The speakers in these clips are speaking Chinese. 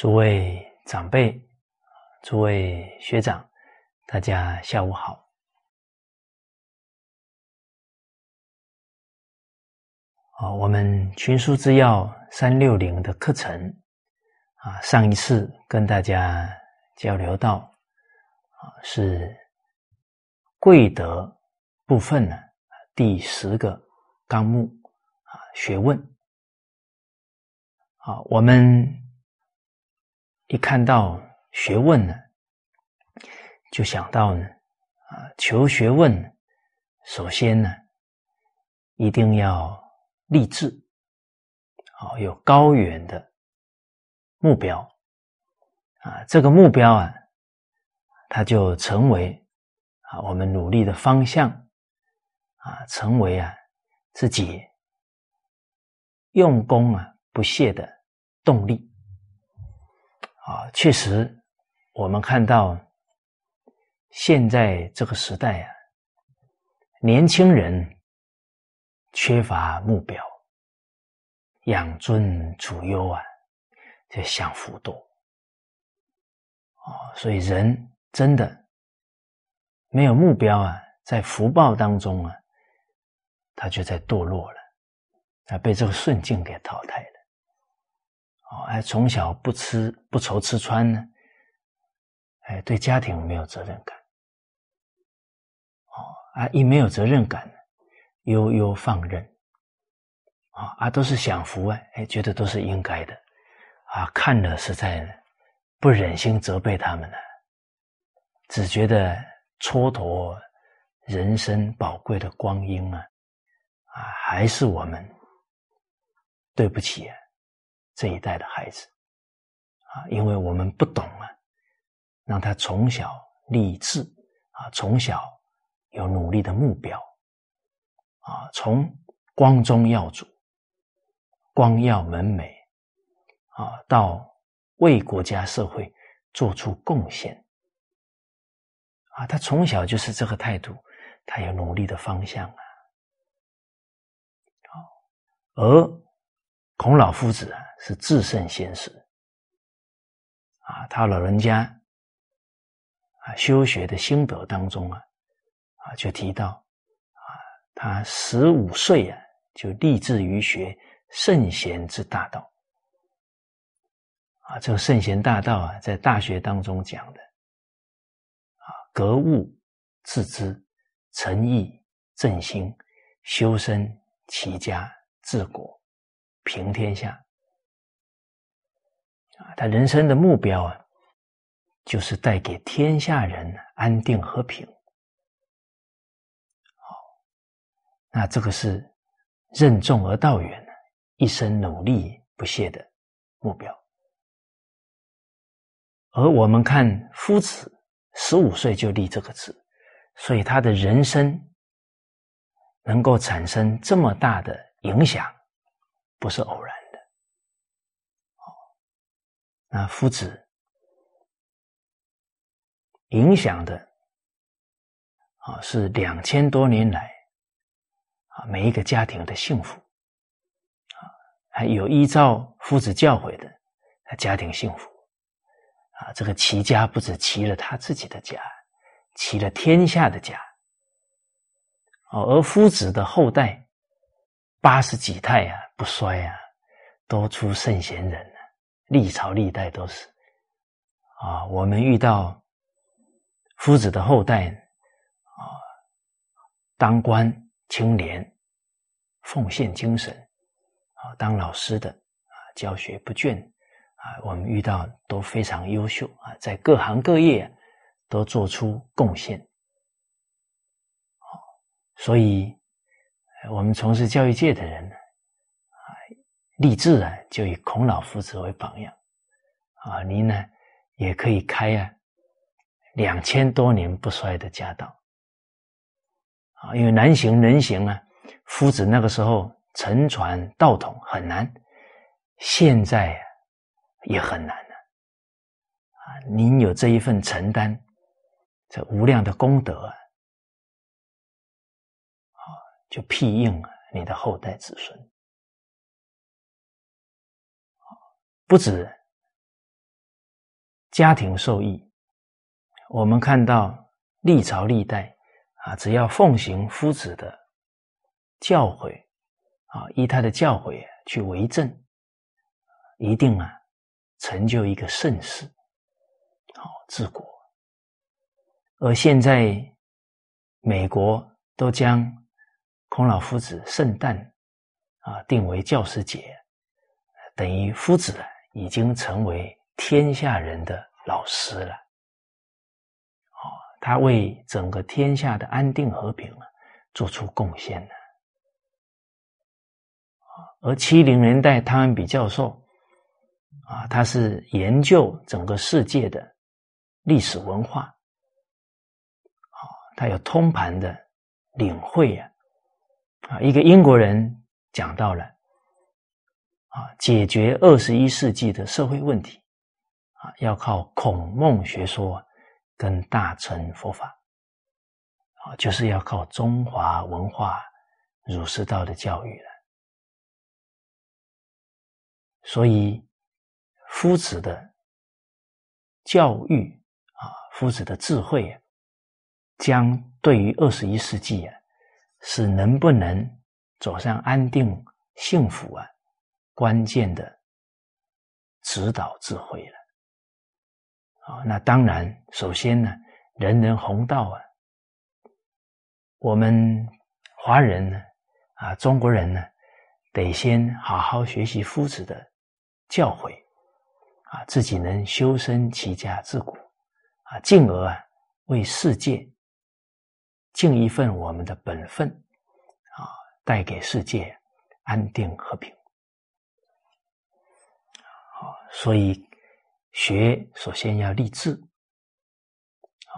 诸位长辈、诸位学长，大家下午好。啊，我们群书之要三六零的课程啊，上一次跟大家交流到啊，是贵德部分呢第十个纲目啊学问。啊，我们。一看到学问呢，就想到呢，啊，求学问，首先呢，一定要立志，啊，有高远的目标，啊，这个目标啊，它就成为啊我们努力的方向，啊，成为啊自己用功啊不懈的动力。啊，确实，我们看到现在这个时代啊，年轻人缺乏目标，养尊处优啊，就享福多啊，所以人真的没有目标啊，在福报当中啊，他就在堕落了，啊，被这个顺境给淘汰。哦，哎，从小不吃不愁吃穿呢，哎，对家庭没有责任感，哦，啊，一没有责任感，悠悠放任，啊，啊，都是享福啊，哎，觉得都是应该的，啊，看了实在不忍心责备他们呢，只觉得蹉跎人生宝贵的光阴啊，啊，还是我们对不起啊。这一代的孩子，啊，因为我们不懂啊，让他从小立志啊，从小有努力的目标，啊，从光宗耀祖、光耀门楣，啊，到为国家社会做出贡献，啊，他从小就是这个态度，他有努力的方向啊，好，而。孔老夫子啊，是至圣先师啊，他老人家啊，修学的心得当中啊，啊，就提到啊，他十五岁啊，就立志于学圣贤之大道啊，这个圣贤大道啊，在大学当中讲的啊，格物致知、诚意正心、修身齐家治国。平天下啊，他人生的目标啊，就是带给天下人安定和平。好，那这个是任重而道远，一生努力不懈的目标。而我们看夫子十五岁就立这个志，所以他的人生能够产生这么大的影响。不是偶然的，哦，那夫子影响的啊，是两千多年来啊每一个家庭的幸福。啊，还有依照夫子教诲的家庭幸福。啊，这个齐家不止齐了他自己的家，齐了天下的家。哦，而夫子的后代。八十几代啊，不衰啊，都出圣贤人了，历朝历代都是啊。我们遇到夫子的后代啊，当官清廉，奉献精神啊，当老师的啊，教学不倦啊，我们遇到都非常优秀啊，在各行各业都做出贡献。好，所以。我们从事教育界的人呢，啊，立志啊，就以孔老夫子为榜样，啊，您呢也可以开啊两千多年不衰的家道，啊，因为难行能行啊，夫子那个时候沉船道统很难，现在也很难了，啊，您有这一份承担，这无量的功德啊。就庇应你的后代子孙，不止家庭受益。我们看到历朝历代啊，只要奉行夫子的教诲啊，依他的教诲去为政，一定啊成就一个盛世，好治国。而现在美国都将孔老夫子圣诞啊定为教师节，等于夫子已经成为天下人的老师了。哦，他为整个天下的安定和平啊做出贡献了。而七零年代汤恩比教授啊，他是研究整个世界的历史文化，啊，他有通盘的领会呀。啊，一个英国人讲到了啊，解决二十一世纪的社会问题啊，要靠孔孟学说跟大乘佛法啊，就是要靠中华文化儒释道的教育了。所以，夫子的教育啊，夫子的智慧啊，将对于二十一世纪啊。是能不能走上安定幸福啊？关键的指导智慧了啊！那当然，首先呢，人人弘道啊，我们华人呢，啊，中国人呢，得先好好学习夫子的教诲啊，自己能修身齐家治国啊，进而啊，为世界。尽一份我们的本分，啊，带给世界安定和平。好，所以学首先要立志，啊，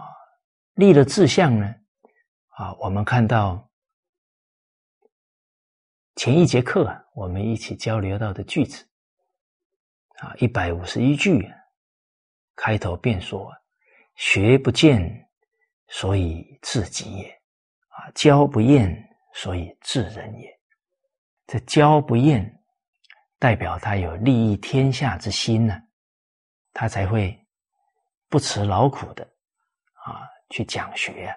立了志向呢，啊，我们看到前一节课我们一起交流到的句子，啊，一百五十一句，开头便说：“学不见。”所以自己也，啊，教不厌，所以治人也。这教不厌，代表他有利益天下之心呢，他才会不辞劳苦的啊去讲学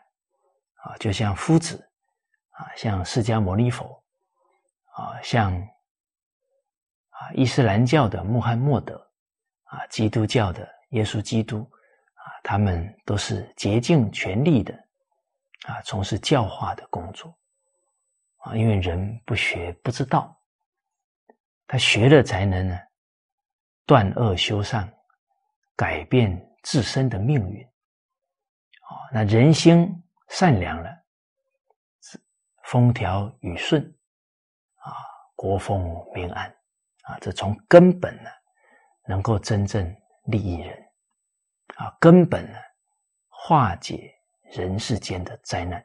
啊，就像夫子啊，像释迦牟尼佛啊，像啊伊斯兰教的穆罕默德啊，基督教的耶稣基督。他们都是竭尽全力的啊，从事教化的工作啊，因为人不学不知道，他学了才能呢断恶修善，改变自身的命运啊。那人心善良了，风调雨顺啊，国风民安啊，这从根本呢能够真正利益人。啊，根本呢，化解人世间的灾难。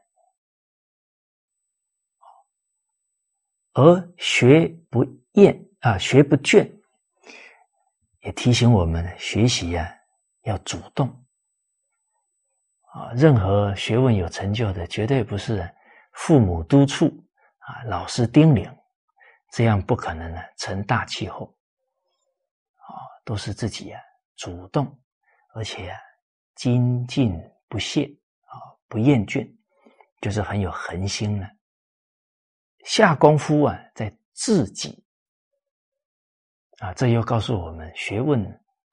而学不厌啊，学不倦，也提醒我们学习啊要主动。啊，任何学问有成就的，绝对不是父母督促啊，老师叮咛，这样不可能呢成大气候。啊，都是自己啊主动。而且精进不懈啊，不厌倦，就是很有恒心了。下功夫啊，在自己啊，这又告诉我们，学问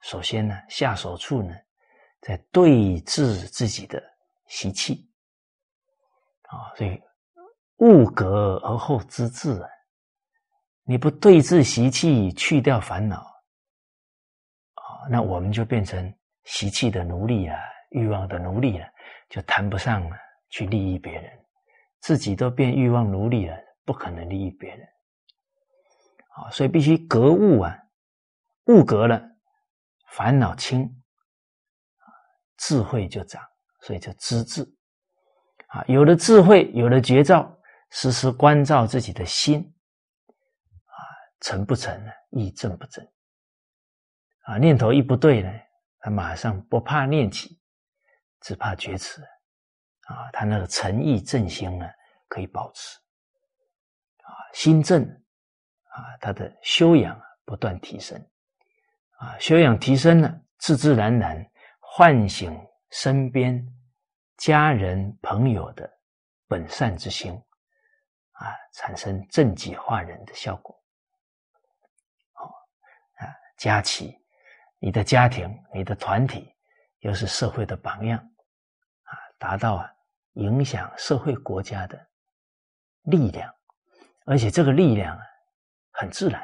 首先呢，下手处呢，在对治自己的习气啊。所以物格而后知至啊，你不对治习气，去掉烦恼啊，那我们就变成。习气的奴隶啊，欲望的奴隶啊，就谈不上去利益别人，自己都变欲望奴隶了，不可能利益别人。啊，所以必须格物啊，物格了，烦恼轻，智慧就长，所以叫知智。啊，有了智慧，有了绝招，时时关照自己的心，啊，成不成呢？意正不正？啊，念头一不对呢？他马上不怕念起，只怕觉迟啊！他那个诚意正心呢，可以保持啊，心正啊，他的修养不断提升啊，修养提升了，自自然然唤醒身边家人朋友的本善之心，啊，产生正己化人的效果。哦，啊，家齐，你的家庭、你的团体，又是社会的榜样，啊，达到啊影响社会国家的力量，而且这个力量啊很自然，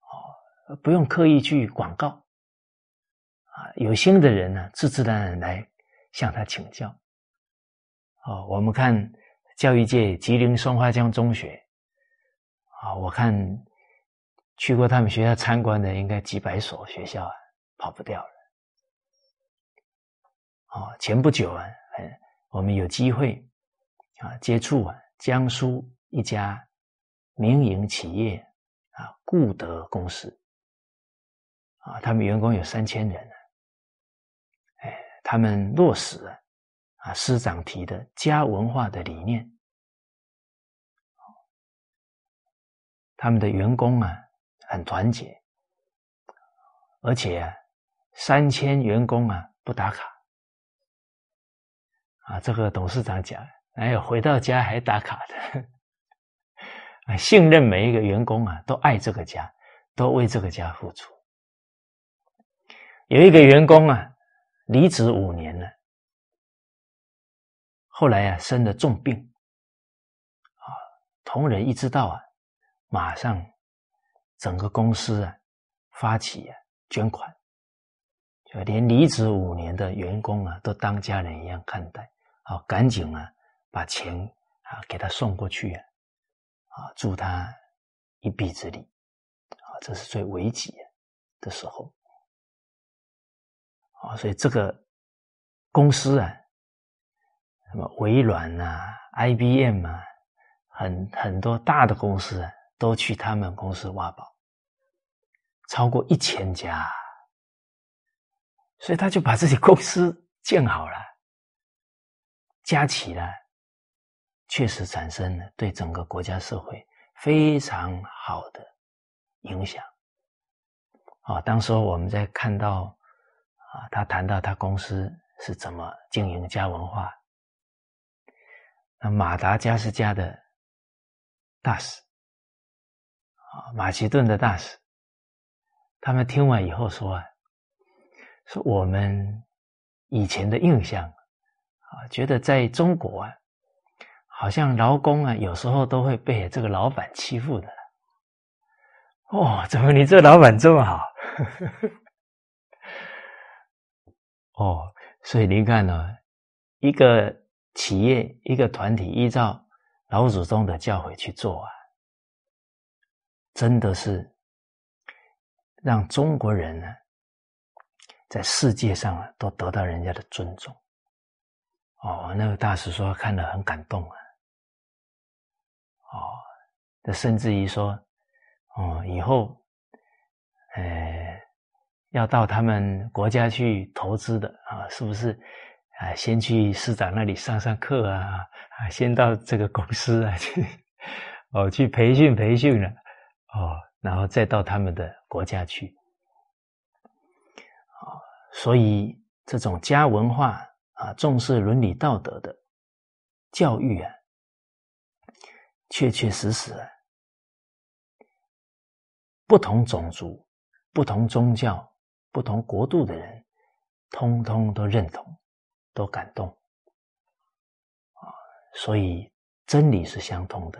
哦，不用刻意去广告。啊有心的人呢，自自然然来向他请教。哦，我们看教育界吉林松花江中学，啊，我看去过他们学校参观的，应该几百所学校啊，跑不掉了。哦，前不久啊，我们有机会啊接触啊江苏一家民营企业啊固德公司，啊，他们员工有三千人。哎他们落实了啊师长提的家文化的理念，他们的员工啊很团结，而且三千员工啊不打卡啊，这个董事长讲，哎呦回到家还打卡的 啊，信任每一个员工啊，都爱这个家，都为这个家付出。有一个员工啊。离职五年了，后来啊生了重病，啊，同仁一知道啊，马上整个公司啊发起啊捐款，就连离职五年的员工啊都当家人一样看待，啊，赶紧啊把钱啊给他送过去啊，啊助他一臂之力，啊，这是最危急的时候。啊，所以这个公司啊，什么微软啊、IBM 啊，很很多大的公司啊，都去他们公司挖宝，超过一千家，所以他就把自己公司建好了，加起来，确实产生了对整个国家社会非常好的影响。啊，当时我们在看到。啊，他谈到他公司是怎么经营家文化。那马达加斯加的大使，啊，马其顿的大使，他们听完以后说啊，说我们以前的印象啊，觉得在中国啊，好像劳工啊，有时候都会被这个老板欺负的。哦，怎么你这老板这么好？哦，所以您看呢，一个企业、一个团体依照老祖宗的教诲去做啊，真的是让中国人呢，在世界上啊都得到人家的尊重。哦，那个大师说看了很感动啊。哦，这甚至于说，哦，以后，呃。要到他们国家去投资的啊，是不是啊？先去市长那里上上课啊，啊，先到这个公司啊去哦，去培训培训了哦，然后再到他们的国家去啊。所以这种家文化啊，重视伦理道德的教育啊，确确实实啊，不同种族、不同宗教。不同国度的人，通通都认同，都感动啊！所以真理是相通的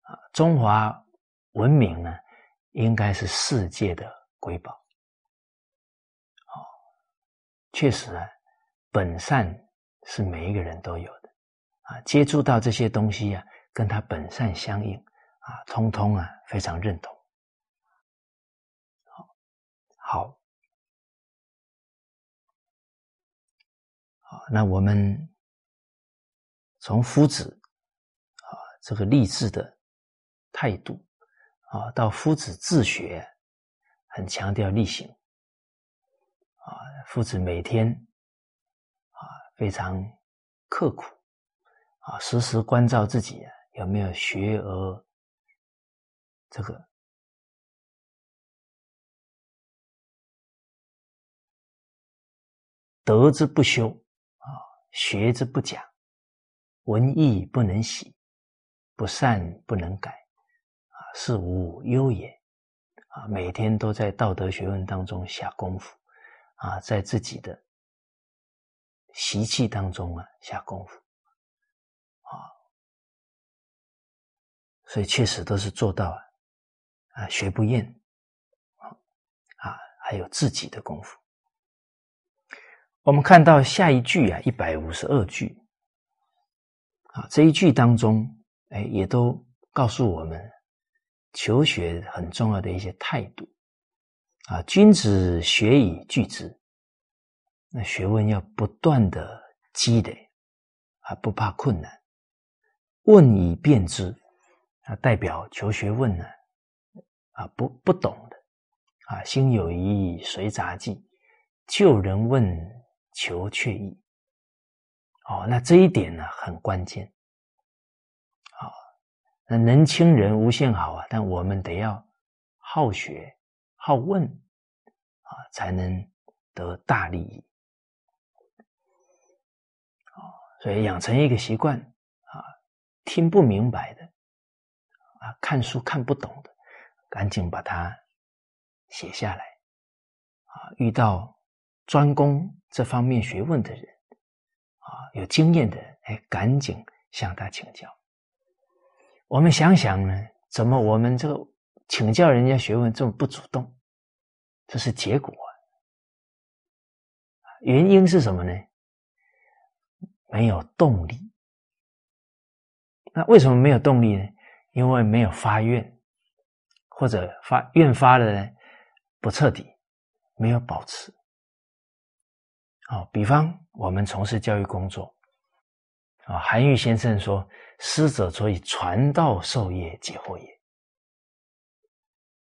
啊！中华文明呢，应该是世界的瑰宝。哦，确实啊，本善是每一个人都有的啊！接触到这些东西啊，跟他本善相应啊，通通啊，非常认同。好，好。那我们从夫子啊这个励志的态度啊，到夫子自学，很强调力行啊。夫子每天啊非常刻苦啊，时时关照自己有没有学而这个德之不修啊，学之不讲，文艺不能喜，不善不能改，是无忧也。啊，每天都在道德学问当中下功夫，啊，在自己的习气当中啊下功夫，啊，所以确实都是做到啊，啊，学不厌，啊，啊，还有自己的功夫。我们看到下一句啊，一百五十二句，啊，这一句当中，哎，也都告诉我们。求学很重要的一些态度啊，君子学以聚之。那学问要不断的积累啊，不怕困难。问以辨之啊，代表求学问呢啊，不不懂的啊，心有疑随杂技，救人问求却意。哦，那这一点呢很关键。那能清人无限好啊，但我们得要好学好问啊，才能得大利益啊。所以养成一个习惯啊，听不明白的啊，看书看不懂的，赶紧把它写下来啊。遇到专攻这方面学问的人啊，有经验的人，哎，赶紧向他请教。我们想想呢，怎么我们这个请教人家学问这么不主动？这是结果。原因是什么呢？没有动力。那为什么没有动力呢？因为没有发愿，或者发愿发的呢不彻底，没有保持。好，比方我们从事教育工作。啊，韩愈先生说：“师者，所以传道授业解惑也。”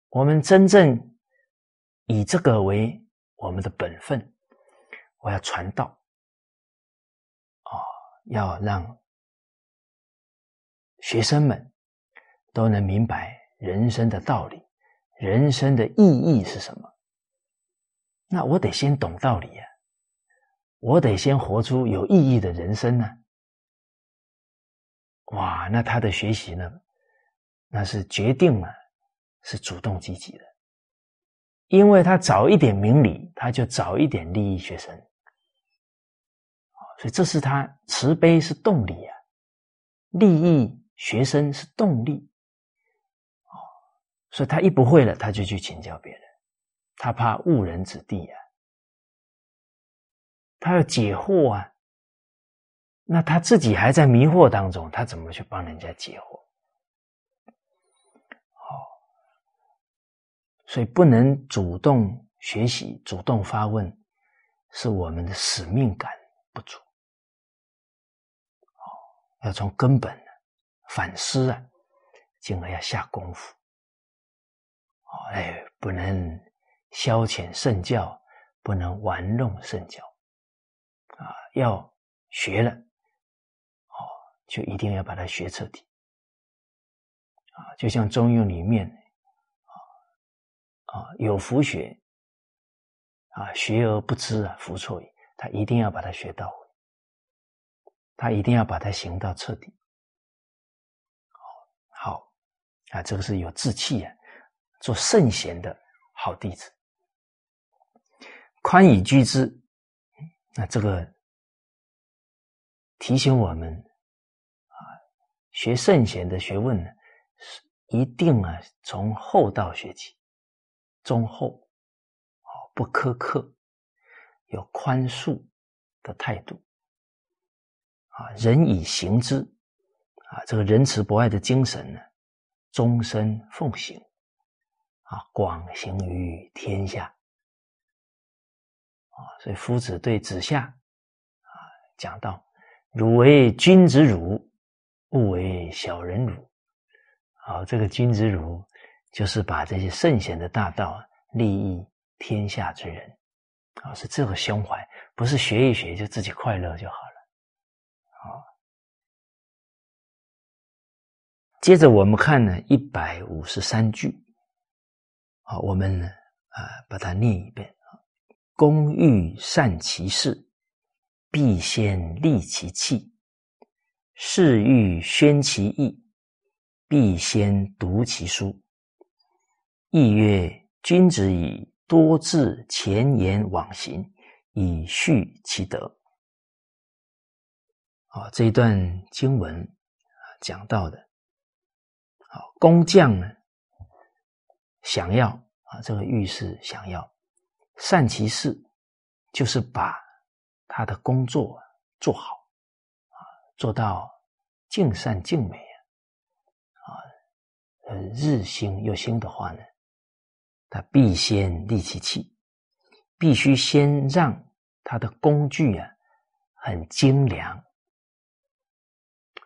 我们真正以这个为我们的本分，我要传道，啊，要让学生们都能明白人生的道理，人生的意义是什么。那我得先懂道理呀，我得先活出有意义的人生呢。哇，那他的学习呢？那是决定了，是主动积极的，因为他早一点明理，他就早一点利益学生，所以这是他慈悲是动力啊，利益学生是动力，哦，所以他一不会了，他就去请教别人，他怕误人子弟啊，他要解惑啊。那他自己还在迷惑当中，他怎么去帮人家解惑？好，所以不能主动学习、主动发问，是我们的使命感不足。好，要从根本反思啊，进而要下功夫。好，哎，不能消遣圣教，不能玩弄圣教，啊，要学了。就一定要把它学彻底啊！就像《中庸》里面啊啊，有福学啊，学而不知啊，福错矣。他一定要把它学到位，他一定要把它行到彻底。好啊，这个是有志气啊，做圣贤的好弟子，宽以居之。那这个提醒我们。学圣贤的学问呢，是一定啊，从厚道学起，忠厚，哦，不苛刻，有宽恕的态度，啊，仁以行之，啊，这个仁慈博爱的精神呢，终身奉行，啊，广行于天下，啊，所以夫子对子夏，啊，讲到，汝为君子汝。勿为小人辱，好，这个君子辱就是把这些圣贤的大道利益天下之人，啊，是这个胸怀，不是学一学就自己快乐就好了，好。接着我们看呢一百五十三句，好，我们呢啊把它念一遍。啊，工欲善其事，必先利其器；事欲宣其意，必先读其书。亦曰：君子以多致前言往行，以续其德。啊，这一段经文啊讲到的，好工匠呢，想要啊这个御是想要善其事，就是把他的工作做好，做到尽善尽美啊，呃日新又新的话呢。他必先利其器，必须先让他的工具啊很精良。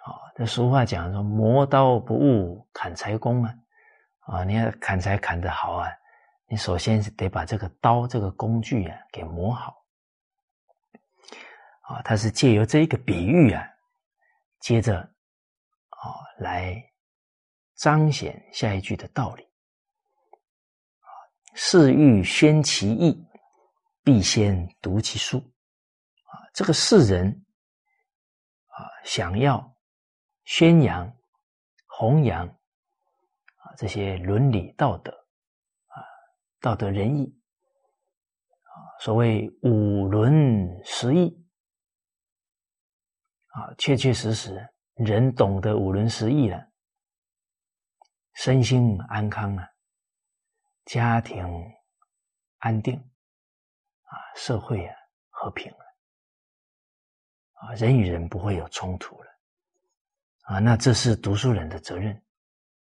啊，这俗话讲说“磨刀不误砍柴工”啊，啊，你要砍柴砍得好啊，你首先得把这个刀这个工具啊给磨好。啊，他是借由这一个比喻啊，接着啊来彰显下一句的道理。士欲宣其意，必先读其书。啊，这个世人啊，想要宣扬、弘扬啊这些伦理道德啊、道德仁义啊，所谓五伦十义啊，确确实实人懂得五伦十义了，身心安康啊。家庭安定啊，社会啊和平了啊，人与人不会有冲突了啊，那这是读书人的责任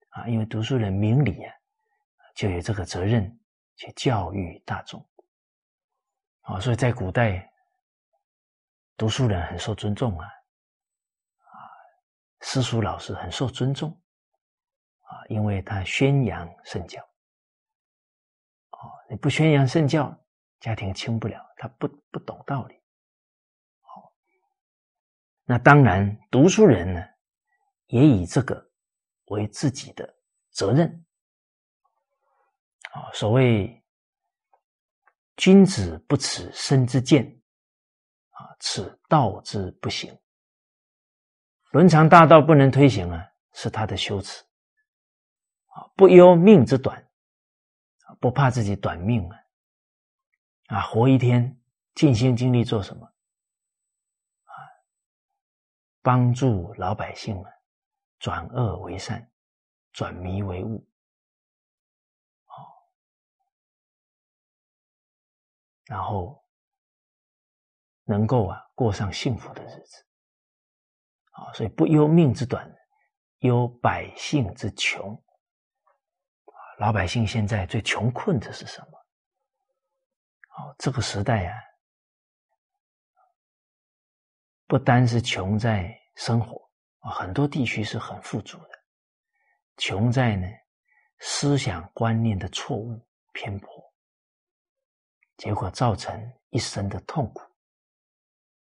啊，因为读书人明理啊，就有这个责任去教育大众啊，所以在古代，读书人很受尊重啊，私塾老师很受尊重啊，因为他宣扬圣教。你不宣扬圣教，家庭清不了。他不不懂道理。好，那当然，读书人呢，也以这个为自己的责任。啊，所谓君子不耻身之贱，啊，此道之不行。伦常大道不能推行啊，是他的羞耻。啊，不忧命之短。不怕自己短命啊！啊，活一天，尽心尽力做什么？啊，帮助老百姓啊，转恶为善，转迷为悟，哦，然后能够啊过上幸福的日子，所以不忧命之短，忧百姓之穷。老百姓现在最穷困的是什么？哦，这个时代啊，不单是穷在生活啊，很多地区是很富足的，穷在呢思想观念的错误偏颇，结果造成一生的痛苦。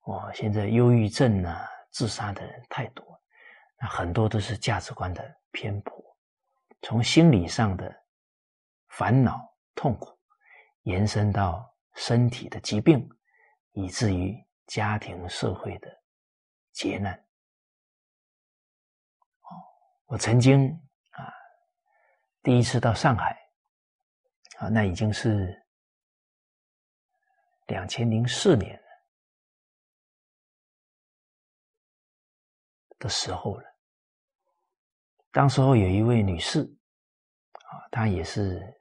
哦，现在忧郁症啊、自杀的人太多，那很多都是价值观的偏颇，从心理上的。烦恼、痛苦，延伸到身体的疾病，以至于家庭、社会的劫难。哦，我曾经啊，第一次到上海，啊，那已经是两千零四年的时候了。当时候有一位女士，啊，她也是。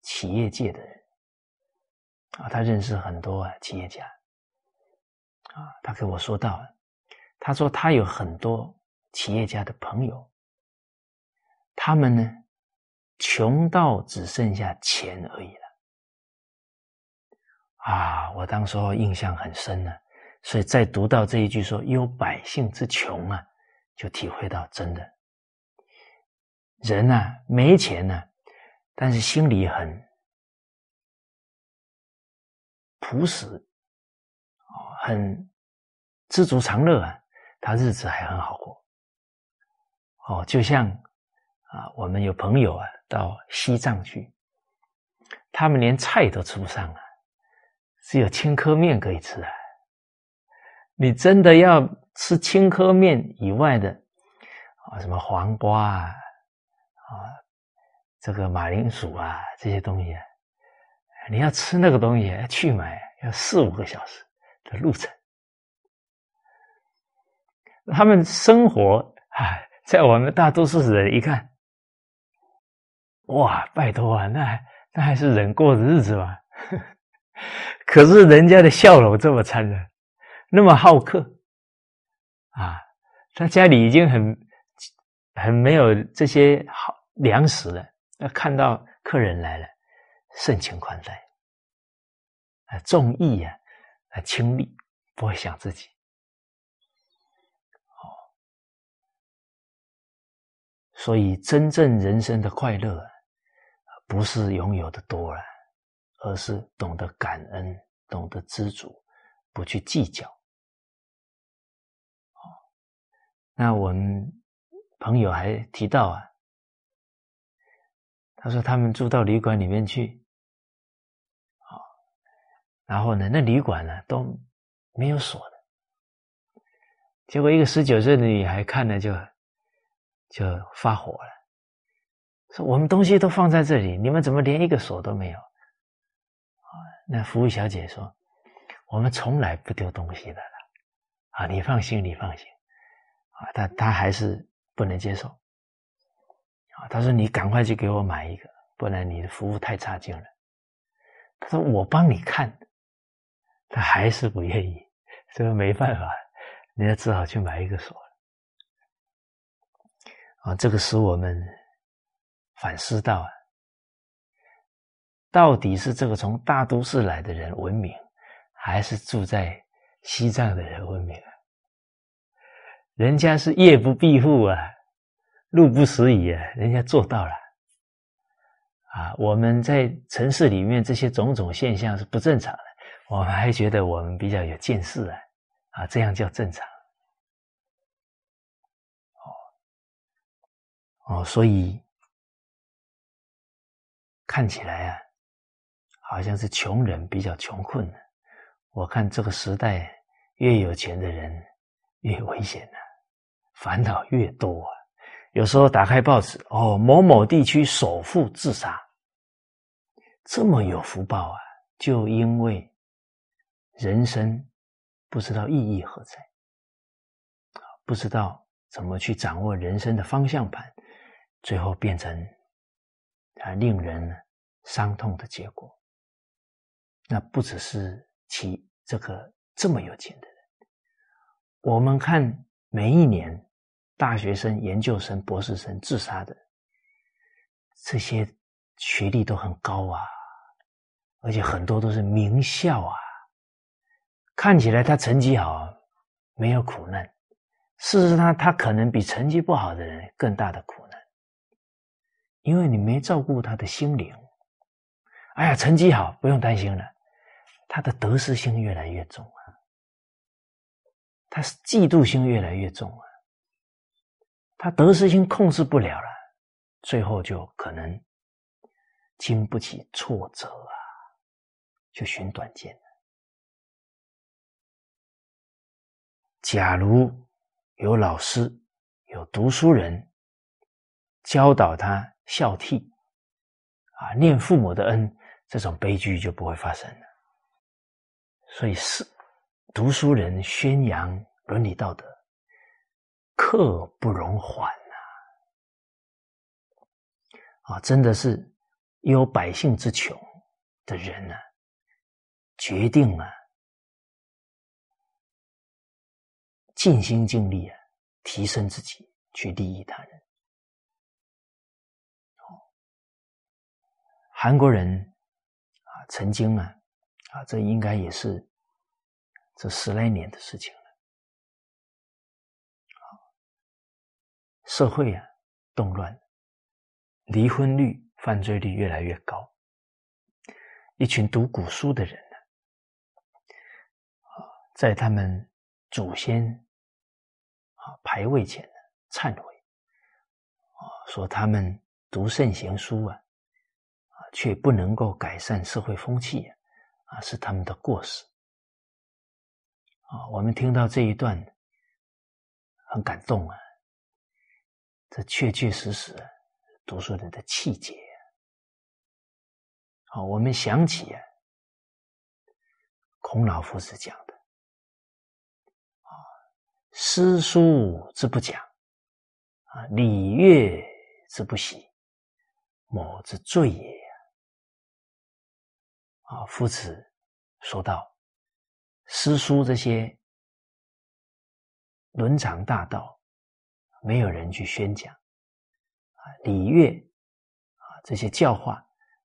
企业界的人啊，他认识很多企业家啊，他跟我说到，他说他有很多企业家的朋友，他们呢穷到只剩下钱而已了啊！我当时候印象很深呢，所以在读到这一句说“忧百姓之穷”啊，就体会到真的人啊没钱呢。但是心里很朴实，哦，很知足常乐啊，他日子还很好过。哦，就像啊，我们有朋友啊到西藏去，他们连菜都吃不上啊，只有青稞面可以吃啊。你真的要吃青稞面以外的啊，什么黄瓜啊，啊，这个马铃薯啊这些东西，你要吃那个东西去买要四五个小时的路程。他们生活啊，在我们大多数人一看，哇，拜托啊，那那还是人过日子吗？可是人家的笑容这么灿烂。那么好客啊！他家里已经很很没有这些好粮食了，那看到客人来了，盛情款待啊，重义啊，啊，轻利，不会想自己。哦，所以真正人生的快乐，不是拥有的多了，而是懂得感恩，懂得知足，不去计较。那我们朋友还提到啊，他说他们住到旅馆里面去，啊，然后呢，那旅馆呢都没有锁的，结果一个十九岁的女孩看了就就发火了，说我们东西都放在这里，你们怎么连一个锁都没有？啊，那服务小姐说，我们从来不丢东西的了，啊，你放心，你放心。啊，他他还是不能接受，啊，他说你赶快去给我买一个，不然你的服务太差劲了。他说我帮你看，他还是不愿意，这个没办法，人家只好去买一个锁了。啊，这个使我们反思到啊，到底是这个从大都市来的人文明，还是住在西藏的人文明啊？人家是夜不闭户啊，路不拾遗啊，人家做到了啊！我们在城市里面这些种种现象是不正常的，我们还觉得我们比较有见识啊，啊，这样叫正常。哦哦，所以看起来啊，好像是穷人比较穷困的。我看这个时代越有钱的人越危险呢。烦恼越多啊，有时候打开报纸，哦，某某地区首富自杀，这么有福报啊，就因为人生不知道意义何在，不知道怎么去掌握人生的方向盘，最后变成啊令人伤痛的结果。那不只是其这个这么有钱的人，我们看每一年。大学生、研究生、博士生自杀的这些学历都很高啊，而且很多都是名校啊。看起来他成绩好，没有苦难，事实上他可能比成绩不好的人更大的苦难，因为你没照顾他的心灵。哎呀，成绩好不用担心了，他的得失心越来越重啊，他是嫉妒心越来越重啊。他得失心控制不了了，最后就可能经不起挫折啊，就寻短见。假如有老师、有读书人教导他孝悌啊，念父母的恩，这种悲剧就不会发生了。所以是读书人宣扬伦理道德。刻不容缓呐！啊，真的是有百姓之穷的人呢，决定了尽心尽力啊，提升自己，去利益他人。韩国人啊，曾经啊，啊，这应该也是这十来年的事情了。社会啊，动乱，离婚率、犯罪率越来越高。一群读古书的人呢，啊，在他们祖先啊牌位前呢忏悔，啊，说他们读圣贤书啊，啊，却不能够改善社会风气啊，是他们的过失。啊，我们听到这一段，很感动啊。这确确实实读书人的气节。好，我们想起啊，孔老夫子讲的啊，诗书之不讲，啊，礼乐之不习，某之罪也。啊，夫子说道。诗书这些伦常大道，没有人去宣讲啊；礼乐啊这些教化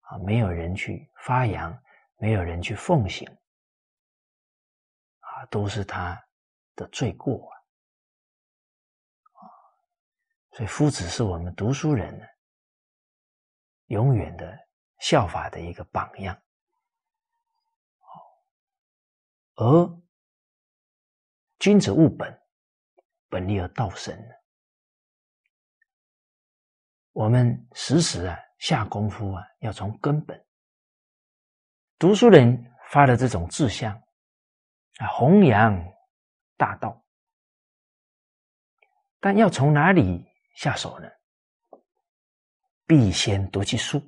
啊，没有人去发扬，没有人去奉行啊，都是他的罪过啊！所以夫子是我们读书人呢，永远的效法的一个榜样。而君子务本，本立而道生。我们时时啊下功夫啊，要从根本。读书人发的这种志向啊，弘扬大道，但要从哪里下手呢？必先读其书，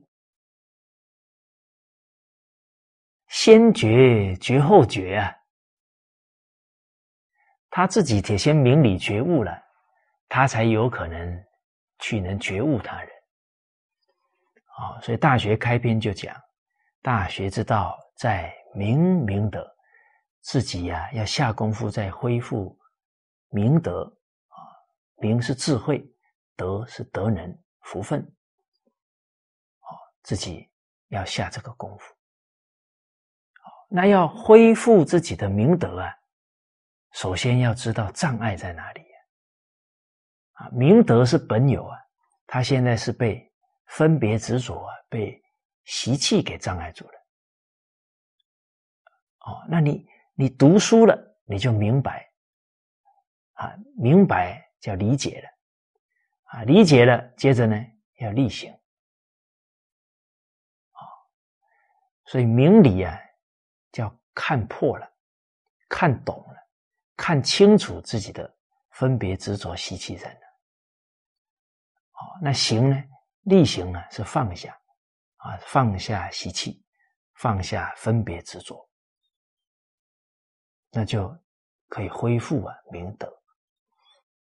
先觉觉后觉啊。他自己得先明理觉悟了，他才有可能去能觉悟他人。啊，所以《大学》开篇就讲：“大学之道，在明明德。”自己呀，要下功夫在恢复明德啊。明是智慧，德是德能福分。啊，自己要下这个功夫。那要恢复自己的明德啊。首先要知道障碍在哪里明德是本有啊，他现在是被分别执着啊，被习气给障碍住了。哦，那你你读书了，你就明白啊，明白叫理解了啊，理解了，接着呢要力行啊，所以明理啊，叫看破了，看懂了。看清楚自己的分别执着习气在哪，好，那行呢？力行呢？是放下啊，放下习气，放下分别执着，那就可以恢复啊明德。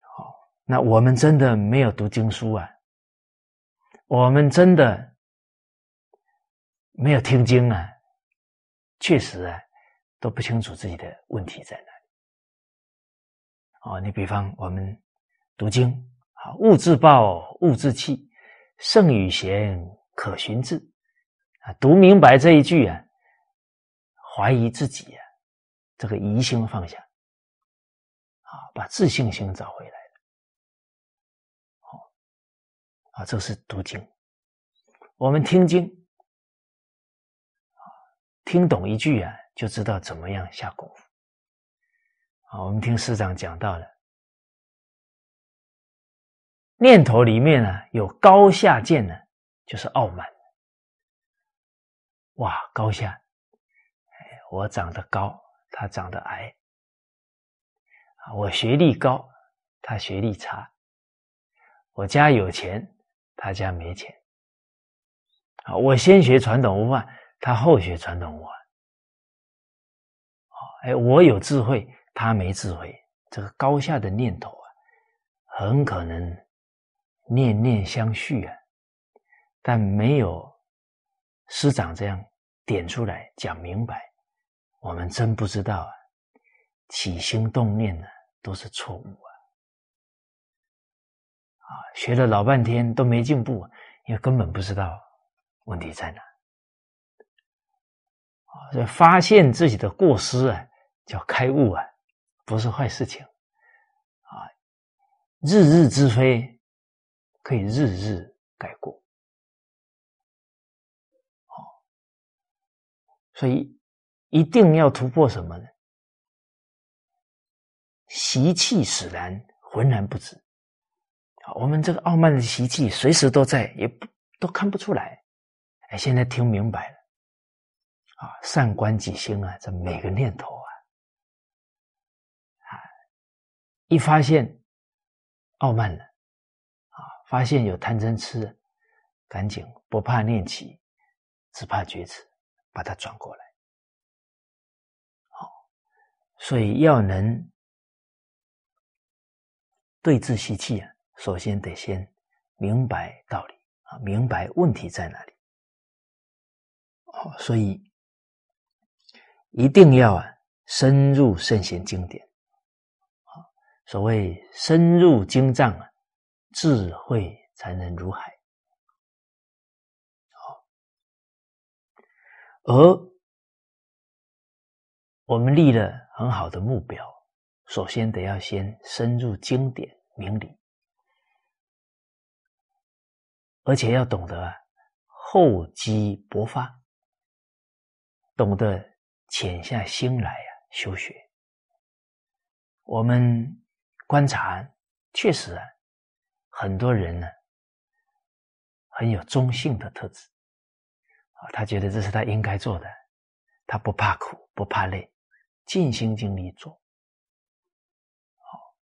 好，那我们真的没有读经书啊，我们真的没有听经啊，确实啊都不清楚自己的问题在哪里。哦，你比方我们读经啊，物自暴，物自弃，圣与贤，可循志啊。读明白这一句啊，怀疑自己啊，这个疑心放下啊，把自信心找回来了。好啊，这是读经。我们听经啊，听懂一句啊，就知道怎么样下功夫。啊，我们听师长讲到了，念头里面呢有高下见呢，就是傲慢。哇，高下，我长得高，他长得矮，我学历高，他学历差，我家有钱，他家没钱，啊，我先学传统文化，他后学传统文化，哎，我有智慧。他没智慧，这个高下的念头啊，很可能念念相续啊，但没有师长这样点出来讲明白，我们真不知道啊，起心动念呢都是错误啊，啊，学了老半天都没进步，因为根本不知道问题在哪，啊，这发现自己的过失啊，叫开悟啊。不是坏事情，啊，日日之非，可以日日改过，哦，所以一定要突破什么呢？习气使然，浑然不知。啊，我们这个傲慢的习气随时都在，也不都看不出来。哎，现在听明白了，啊，善观己心啊，这每个念头啊，啊，一发现傲慢了，发现有贪嗔痴，赶紧不怕念起，只怕觉迟，把它转过来。好，所以要能对治习气啊，首先得先明白道理啊，明白问题在哪里。哦，所以。一定要啊，深入圣贤经典，所谓深入经藏啊，智慧才能如海。好，而我们立了很好的目标，首先得要先深入经典明理，而且要懂得厚积薄发，懂得。潜下心来啊，修学。我们观察，确实啊，很多人呢，很有中性的特质啊，他觉得这是他应该做的，他不怕苦，不怕累，尽心尽力做，好，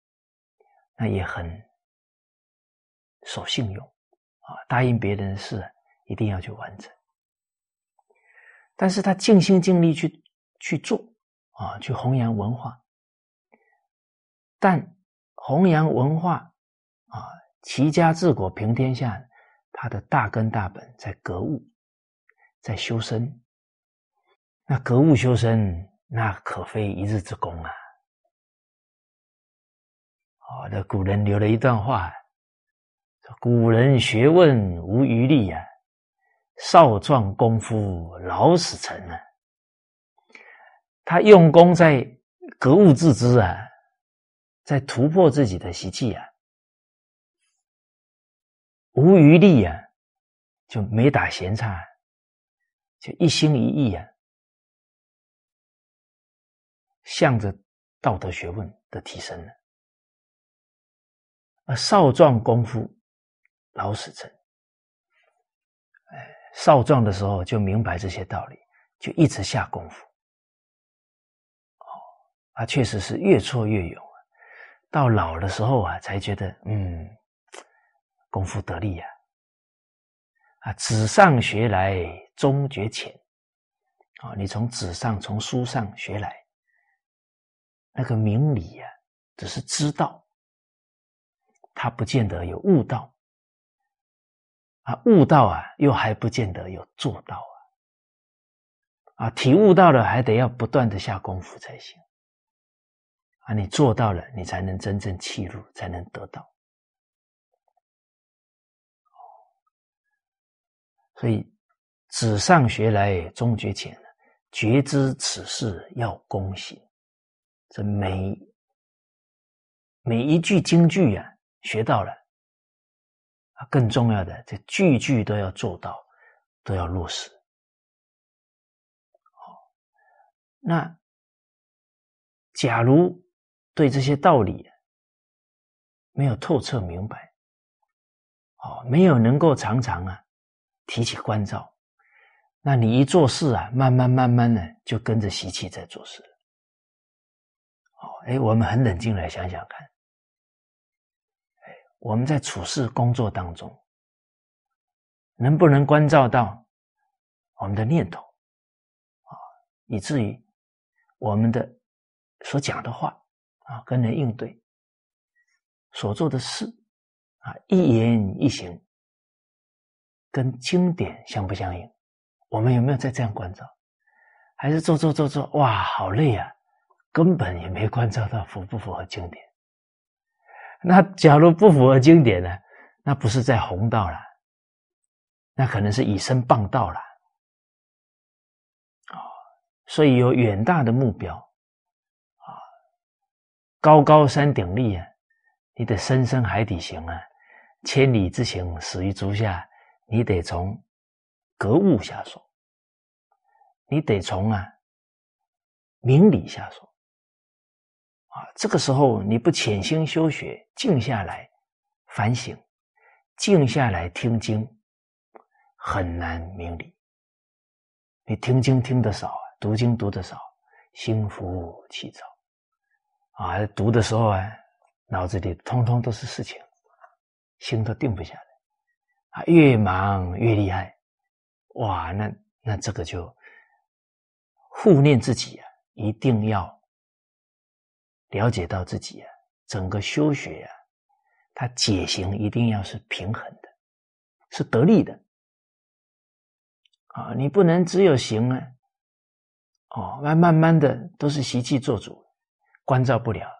那也很守信用啊，答应别人的事一定要去完成，但是他尽心尽力去。去做啊，去弘扬文化，但弘扬文化啊，齐家治国平天下，他的大根大本在格物，在修身。那格物修身，那可非一日之功啊！哦，那古人留了一段话：古人学问无余力啊，少壮功夫老死成啊。他用功在格物致知啊，在突破自己的习气啊，无余力啊，就没打闲岔，就一心一意啊，向着道德学问的提升了。而少壮功夫老死成，哎，少壮的时候就明白这些道理，就一直下功夫。哦他确实是越挫越勇啊，到老的时候啊，才觉得嗯，功夫得力呀。啊，纸上学来终觉浅，啊，你从纸上从书上学来，那个明理呀，只是知道，他不见得有悟道，啊，悟道啊，又还不见得有做到啊，啊，体悟到了，还得要不断的下功夫才行。啊，你做到了，你才能真正契入，才能得到。所以，纸上学来终觉浅，觉知此事要躬行。这每每一句京剧呀，学到了，更重要的，这句句都要做到，都要落实。好，那假如。对这些道理没有透彻明白，哦，没有能够常常啊提起关照，那你一做事啊，慢慢慢慢的就跟着习气在做事了。哦，哎，我们很冷静来想想看，我们在处事工作当中，能不能关照到我们的念头啊，以至于我们的所讲的话。啊，跟人应对所做的事啊，一言一行跟经典相不相应？我们有没有在这样关照？还是做做做做，哇，好累啊！根本也没关照到符不符合经典。那假如不符合经典呢？那不是在弘道了，那可能是以身谤道了。啊，所以有远大的目标。啊高高山顶立啊，你得深深海底行啊，千里之行始于足下，你得从格物下手，你得从啊明理下手啊。这个时候你不潜心修学，静下来反省，静下来听经，很难明理你听经听得少，读经读得少，心浮气躁啊，读的时候啊，脑子里通通都是事情，心都定不下来啊，越忙越厉害，哇，那那这个就护念自己啊，一定要了解到自己啊，整个修学啊，它解行一定要是平衡的，是得力的。啊，你不能只有行啊，哦，那慢慢的都是习气做主，关照不了，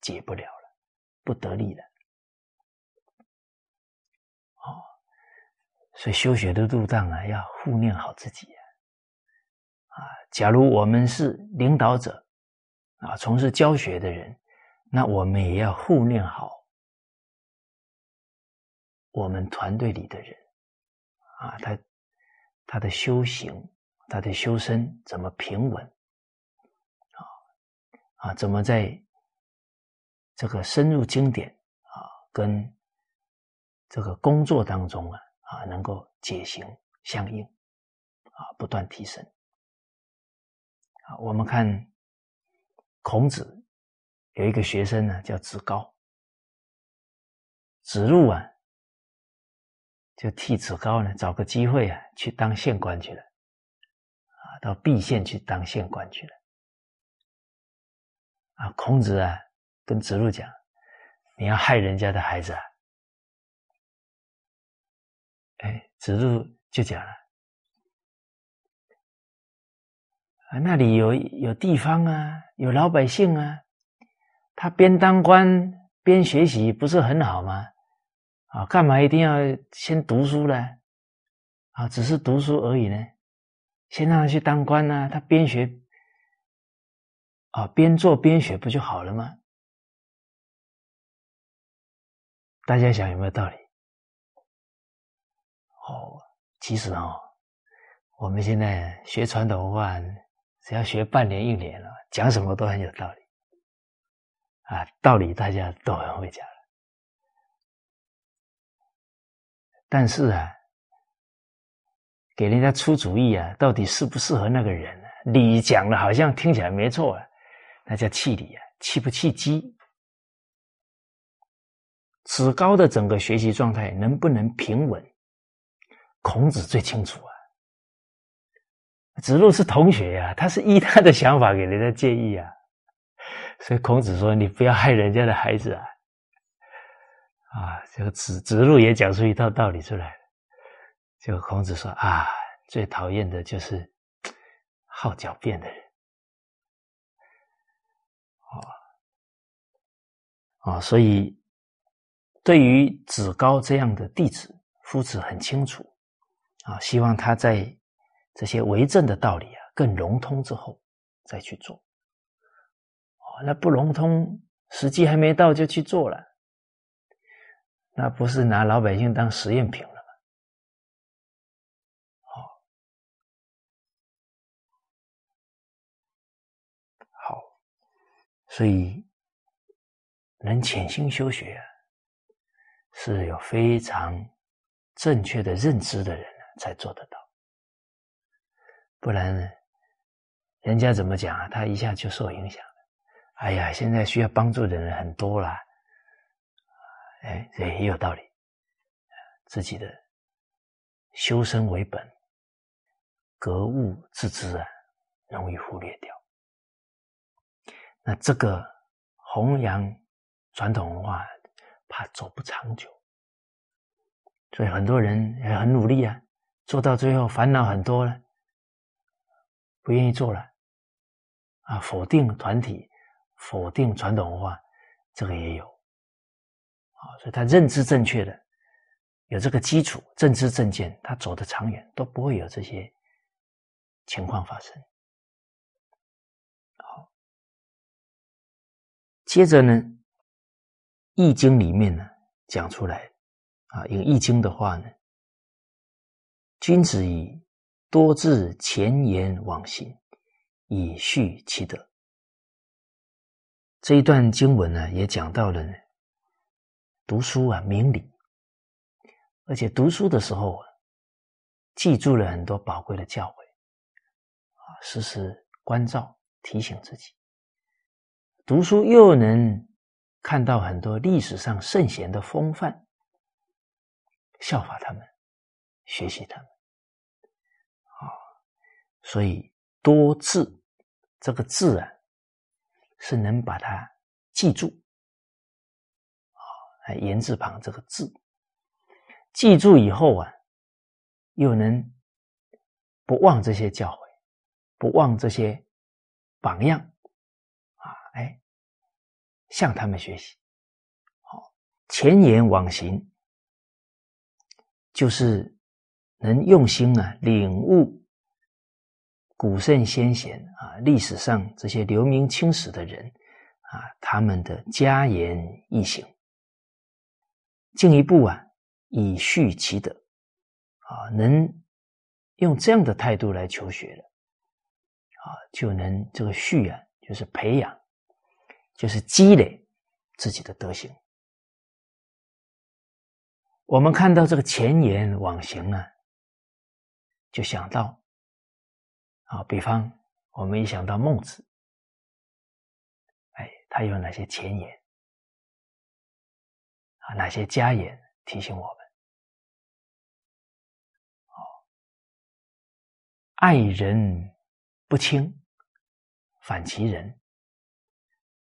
解不了了，不得力了。所以修学的路障啊，要护念好自己啊。假如我们是领导者，啊，从事教学的人，那我们也要护念好我们团队里的人，啊，他。他的修行，他的修身怎么平稳？啊啊，怎么在这个深入经典啊，跟这个工作当中啊啊，能够解行相应啊，不断提升啊。我们看孔子有一个学生呢，叫子高，子路啊。就替子高呢找个机会啊，去当县官去了，啊，到毕县去当县官去了。啊，孔子啊跟子路讲：“你要害人家的孩子啊！”哎，子路就讲了：“啊，那里有有地方啊，有老百姓啊，他边当官边学习，不是很好吗？”啊，干嘛一定要先读书呢？啊，只是读书而已呢？先让他去当官呢？他边学啊，边做边学，不就好了吗？大家想有没有道理？哦，其实哦，我们现在学传统文化，只要学半年一年了，讲什么都很有道理。啊，道理大家都很会讲。但是啊，给人家出主意啊，到底适不适合那个人？理讲的好像听起来没错啊，那叫气理啊，气不气机？子高的整个学习状态能不能平稳？孔子最清楚啊。子路是同学呀，他是依他的想法给人家建议啊，所以孔子说：“你不要害人家的孩子啊。”啊，这个子子路也讲出一套道理出来。这个孔子说啊，最讨厌的就是好狡辩的人。哦，啊，所以对于子高这样的弟子，夫子很清楚啊，希望他在这些为政的道理啊更融通之后再去做。哦，那不融通，时机还没到就去做了。那不是拿老百姓当实验品了吗？好，好，所以能潜心修学，是有非常正确的认知的人才做得到。不然，人家怎么讲啊？他一下就受影响了。哎呀，现在需要帮助的人很多了。哎，这也有道理。自己的修身为本，格物致知啊，容易忽略掉。那这个弘扬传统文化，怕走不长久。所以很多人也很努力啊，做到最后烦恼很多了，不愿意做了，啊，否定团体，否定传统文化，这个也有。啊，所以他认知正确的，有这个基础，正知正见，他走得长远，都不会有这些情况发生。好，接着呢，《易经》里面呢讲出来，啊，用《易经》的话呢，君子以多自前言往行，以续其德。这一段经文呢，也讲到了呢。读书啊，明理，而且读书的时候啊，记住了很多宝贵的教诲啊，时时关照提醒自己。读书又能看到很多历史上圣贤的风范，效法他们，学习他们。所以多字这个字啊，是能把它记住。啊，言字旁这个字，记住以后啊，又能不忘这些教诲，不忘这些榜样啊。哎，向他们学习，好前言往行，就是能用心啊领悟古圣先贤啊历史上这些留名青史的人啊他们的家言义行，进一步啊以续其德啊，能用这样的态度来求学的啊，就能这个续啊就是培养。就是积累自己的德行。我们看到这个前言往行啊，就想到啊，比方我们一想到孟子，哎，他有哪些前言啊？哪些家言提醒我们？哦，爱人不亲，反其人。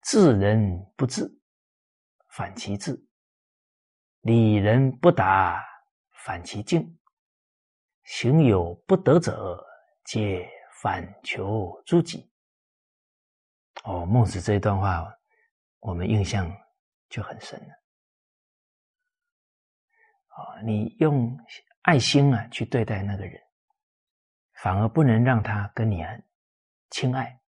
治人不治，反其志；理人不达，反其境；行有不得者，皆反求诸己。哦，孟子这一段话，我们印象就很深了。啊，你用爱心啊去对待那个人，反而不能让他跟你很亲爱。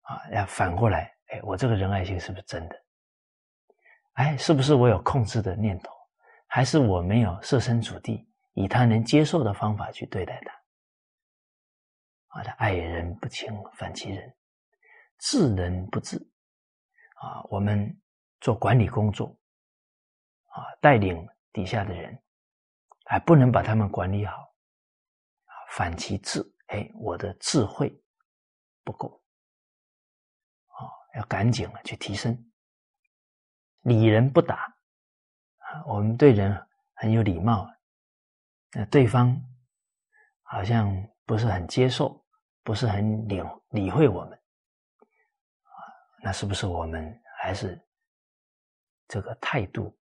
啊，要反过来，哎，我这个仁爱心是不是真的？哎，是不是我有控制的念头？还是我没有设身处地，以他能接受的方法去对待他？啊，他爱人不亲，反其人；治人不治。啊，我们做管理工作，啊，带领底下的人，还不能把他们管理好，啊，反其智。哎，我的智慧不够。啊要赶紧啊去提升，礼人不打啊，我们对人很有礼貌，那对方好像不是很接受，不是很理理会我们啊，那是不是我们还是这个态度、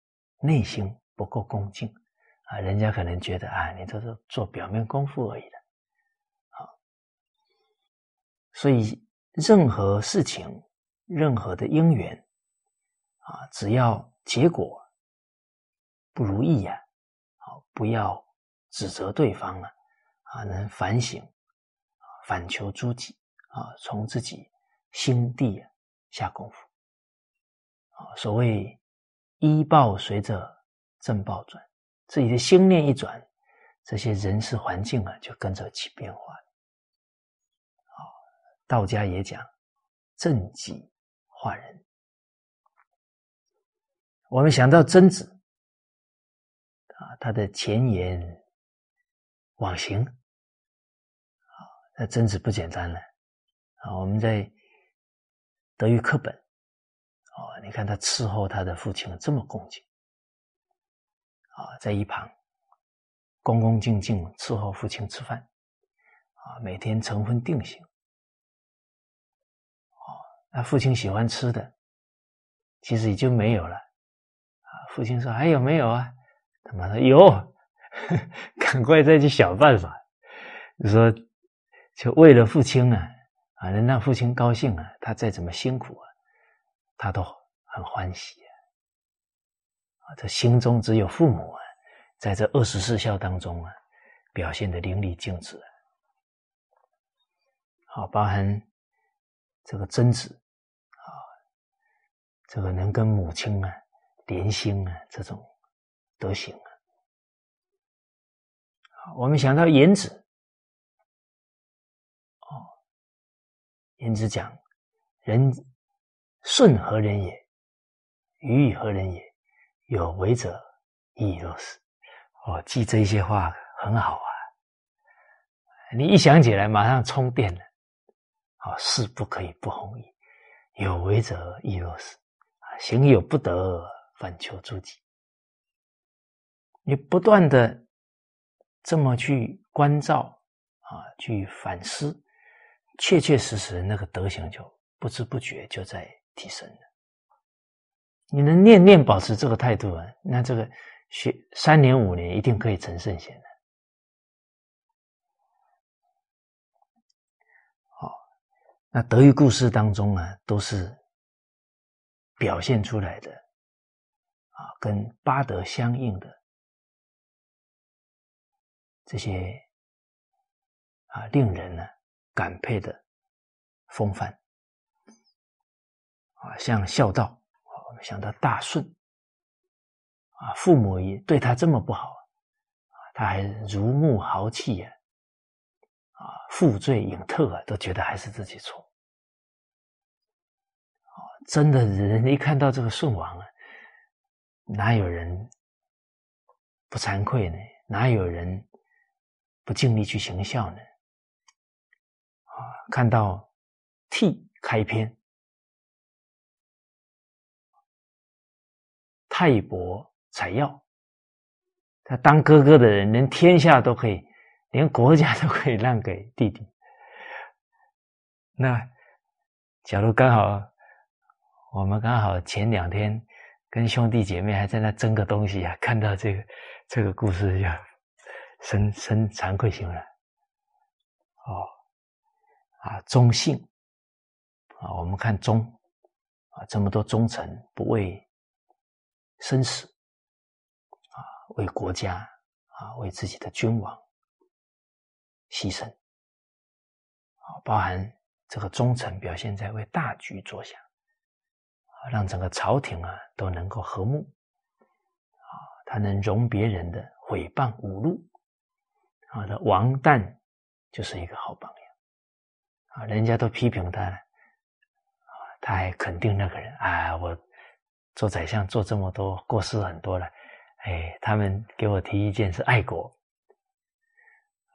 内心不够恭敬啊？人家可能觉得啊，你这是做表面功夫而已的，好，所以任何事情。任何的因缘啊，只要结果不如意呀，好，不要指责对方了啊，能反省，反求诸己啊，从自己心地下功夫啊。所谓依报随着正报转，自己的心念一转，这些人事环境啊，就跟着起变化了。道家也讲正己。化人，我们想到曾子啊，他的前言往行，那曾子不简单了啊。我们在德育课本哦，你看他伺候他的父亲这么恭敬啊，在一旁恭恭敬敬伺候父亲吃饭啊，每天晨昏定省。他父亲喜欢吃的，其实已经没有了。啊，父亲说：“还有没有啊？”他妈说：“有，赶快再去想办法。”你说：“就为了父亲啊，啊，能让父亲高兴啊，他再怎么辛苦啊，他都很欢喜啊。啊，这心中只有父母啊，在这二十四孝当中啊，表现的淋漓尽致啊。好，包含这个贞子啊。这个能跟母亲啊连心啊，这种德行啊，我们想到颜子，颜子讲人顺何人也？与何人也？有为者亦若是。哦，记这些话很好啊。你一想起来，马上充电了。啊，事不可以不弘毅，有为者亦若是。啊，行有不得，反求诸己。你不断的这么去关照啊，去反思，确确实实那个德行就不知不觉就在提升了。你能念念保持这个态度啊，那这个学三年五年一定可以成圣贤的。好，那德育故事当中啊，都是表现出来的啊，跟八德相应的这些啊，令人呢感佩的风范啊，像孝道。我们想到大顺啊，父母也对他这么不好啊，他还如沐豪气呀，啊，负罪隐特啊，都觉得还是自己错。真的人一看到这个顺王啊，哪有人不惭愧呢？哪有人不尽力去行孝呢？啊，看到替开篇。泰伯采药，他当哥哥的人，连天下都可以，连国家都可以让给弟弟。那假如刚好我们刚好前两天跟兄弟姐妹还在那争个东西啊，看到这个这个故事，就深深惭愧心了。哦，啊，忠信啊，我们看忠啊，这么多忠臣不为。生死啊，为国家啊，为自己的君王牺牲啊，包含这个忠臣表现在为大局着想啊，让整个朝廷啊都能够和睦啊，他能容别人的诽谤侮辱啊，那王旦就是一个好榜样啊，人家都批评他了啊，他还肯定那个人啊，我。做宰相做这么多过失很多了，哎，他们给我提意见是爱国，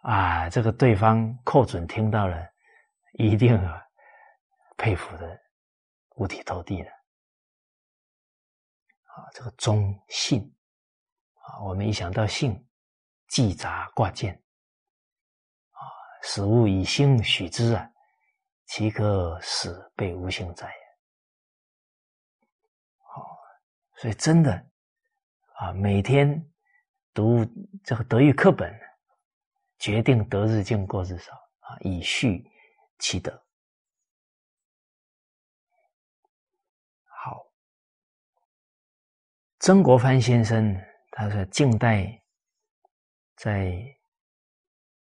啊，这个对方寇准听到了，一定啊佩服的五体投地了，啊，这个忠信，啊，我们一想到信，记札挂件，啊，死物以心许之啊，岂可死被无心哉？所以，真的啊，每天读这个德育课本，决定得日进，过日少啊，以续其德。好，曾国藩先生，他是近代在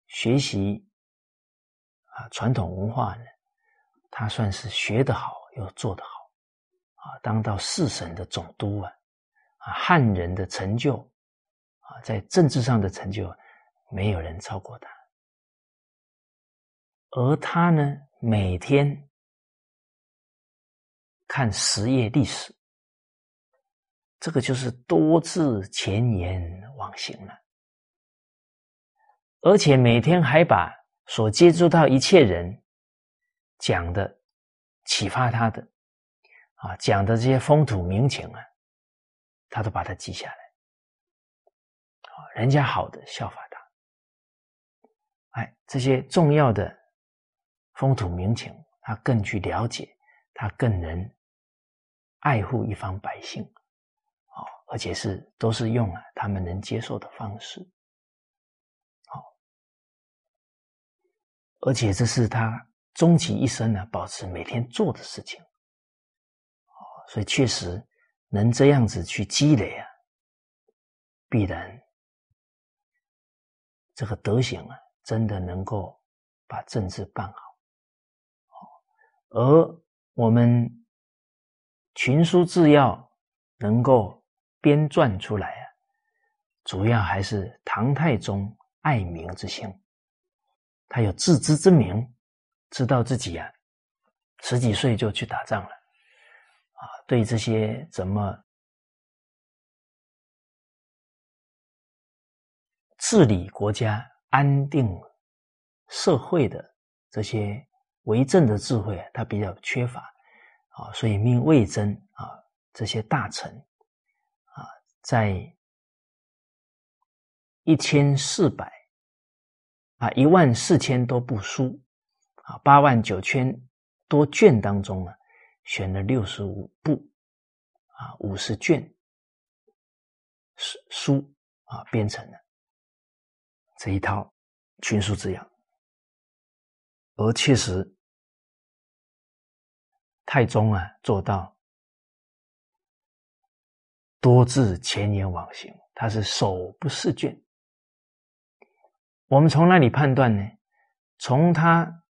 学习啊传统文化呢，他算是学得好又做得好。啊，当到四省的总督啊，啊，汉人的成就啊，在政治上的成就，没有人超过他。而他呢，每天看十页历史，这个就是多字前言往行了，而且每天还把所接触到一切人讲的启发他的。啊，讲的这些风土民情啊，他都把它记下来。啊，人家好的效法他，哎，这些重要的风土民情，他更去了解，他更能爱护一方百姓，啊，而且是都是用了他们能接受的方式，好，而且这是他终其一生呢，保持每天做的事情。所以确实能这样子去积累啊，必然这个德行啊，真的能够把政治办好。而我们群书治要能够编撰出来啊，主要还是唐太宗爱民之心，他有自知之明，知道自己啊十几岁就去打仗了。啊，对这些怎么治理国家、安定社会的这些为政的智慧，他比较缺乏啊，所以命魏征啊这些大臣啊，在一千四百啊一万四千多部书啊八万九千多卷当中呢，选了六十五部啊五十卷书书啊编成了。这一套群书之养，而确实太宗啊做到多字前言往行，他是手不释卷。我们从那里判断呢？从他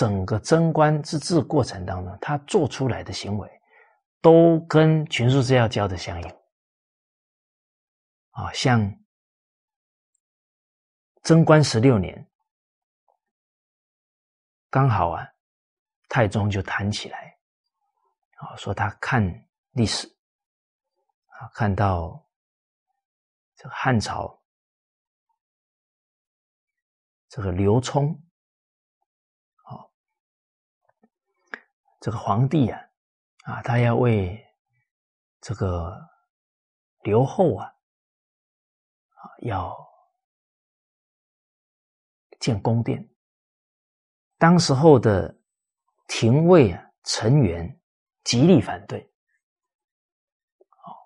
整个贞观之治过程当中，他做出来的行为都跟群书之要教的相应啊，像。贞观十六年，刚好啊，太宗就谈起来，啊，说他看历史，啊，看到这个汉朝这个刘聪，这个皇帝啊，啊，他要为这个刘后啊，啊，要。建宫殿，当时候的廷尉啊成员极力反对。哦，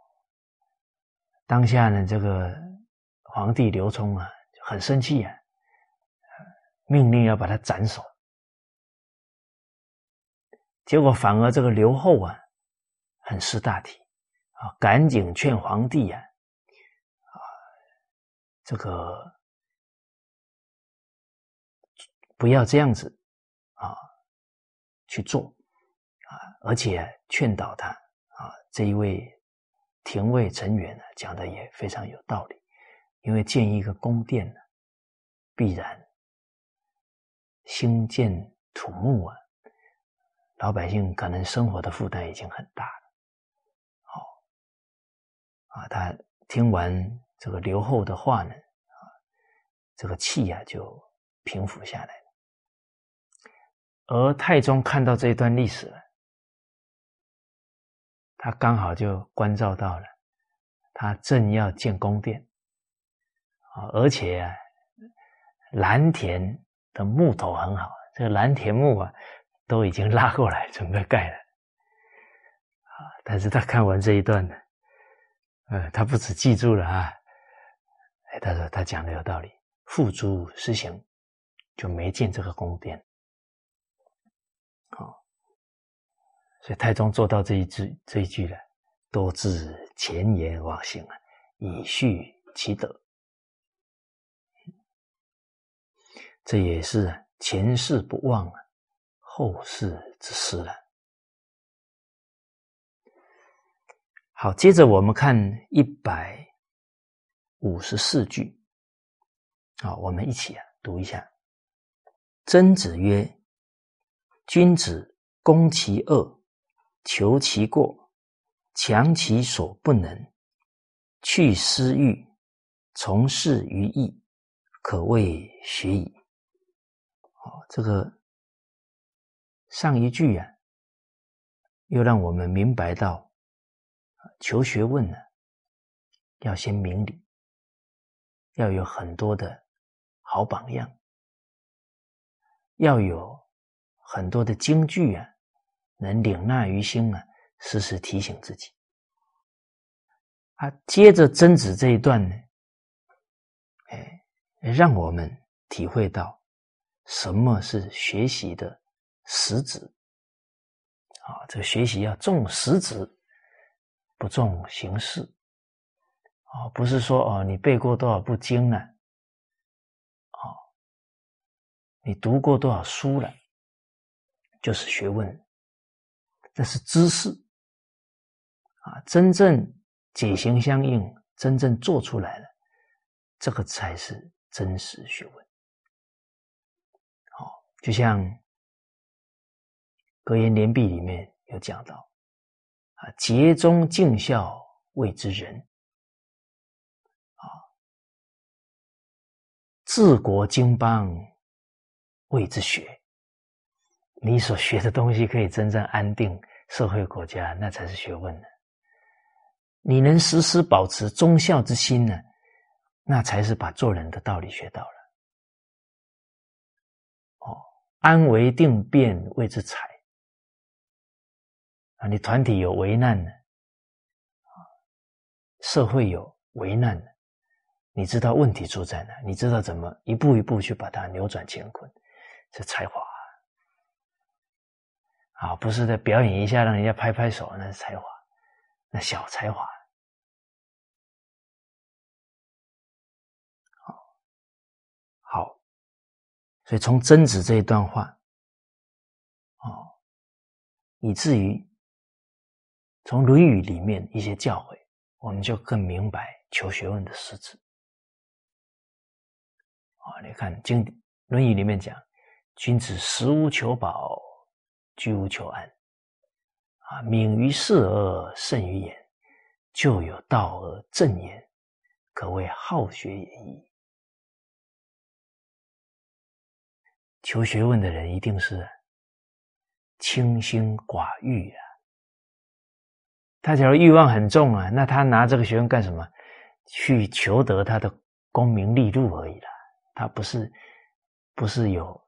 当下呢，这个皇帝刘聪啊很生气啊，命令要把他斩首。结果反而这个刘后啊很识大体啊，赶紧劝皇帝啊啊这个。不要这样子啊去做啊，而且劝导他啊，这一位廷尉成员呢讲的也非常有道理，因为建一个宫殿呢，必然兴建土木啊，老百姓可能生活的负担已经很大了。好啊，他听完这个刘后的话呢，啊，这个气呀就平复下来了。而太宗看到这一段历史了，他刚好就关照到了，他正要建宫殿，啊，而且啊，蓝田的木头很好，这个蓝田木啊，都已经拉过来准备盖了，啊，但是他看完这一段呢，呃，他不止记住了啊，哎，他说他讲的有道理，付诸实行，就没建这个宫殿。好所以太宗做到这一句这一句了，多自前言往行啊，以续其德。这也是前世不忘啊，后世之师了。好，接着我们看一百五十四句，啊，我们一起啊读一下。曾子曰：“君子攻其恶。”求其过，强其所不能，去私欲，从事于义，可谓学矣。好，这个上一句啊，又让我们明白到，求学问呢，要先明理，要有很多的好榜样，要有很多的京剧啊。能领纳于心啊，时时提醒自己。啊，接着曾子这一段呢，哎，让我们体会到什么是学习的实质。啊，这个学习要重实质，不重形式。啊，不是说哦，你背过多少部经了，啊，你读过多少书了，就是学问。这是知识啊，真正解行相应，真正做出来了，这个才是真实学问。好，就像《格言联璧》里面有讲到啊，竭忠尽孝谓之仁啊，治国经邦谓之学。你所学的东西可以真正安定社会国家，那才是学问呢。你能时时保持忠孝之心呢，那才是把做人的道理学到了。哦，安危定变谓之财你团体有危难呢，啊，社会有危难呢，你知道问题出在哪？你知道怎么一步一步去把它扭转乾坤，这才华啊！不是在表演一下让人家拍拍手，那是才华，那小才华。所以从曾子这一段话，哦，以至于从《论语》里面一些教诲，我们就更明白求学问的实质。啊，你看《经论语》里面讲：“君子食无求饱，居无求安。”啊，敏于事而慎于言，就有道而正言，可谓好学也已。求学问的人一定是清心寡欲啊！他假如欲望很重啊，那他拿这个学问干什么？去求得他的功名利禄而已啦。他不是不是有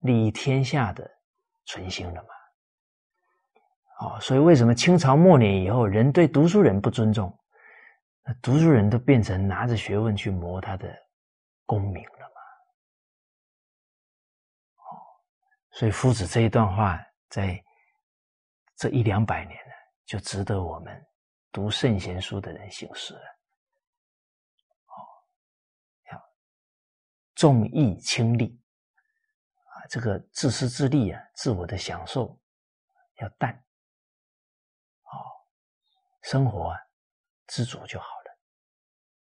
利益天下的存心了吗？哦，所以为什么清朝末年以后，人对读书人不尊重？那读书人都变成拿着学问去谋他的功名了。所以夫子这一段话，在这一两百年，就值得我们读圣贤书的人行事了。哦，要重义轻利啊，这个自私自利啊，自我的享受要淡。哦，生活啊，知足就好了。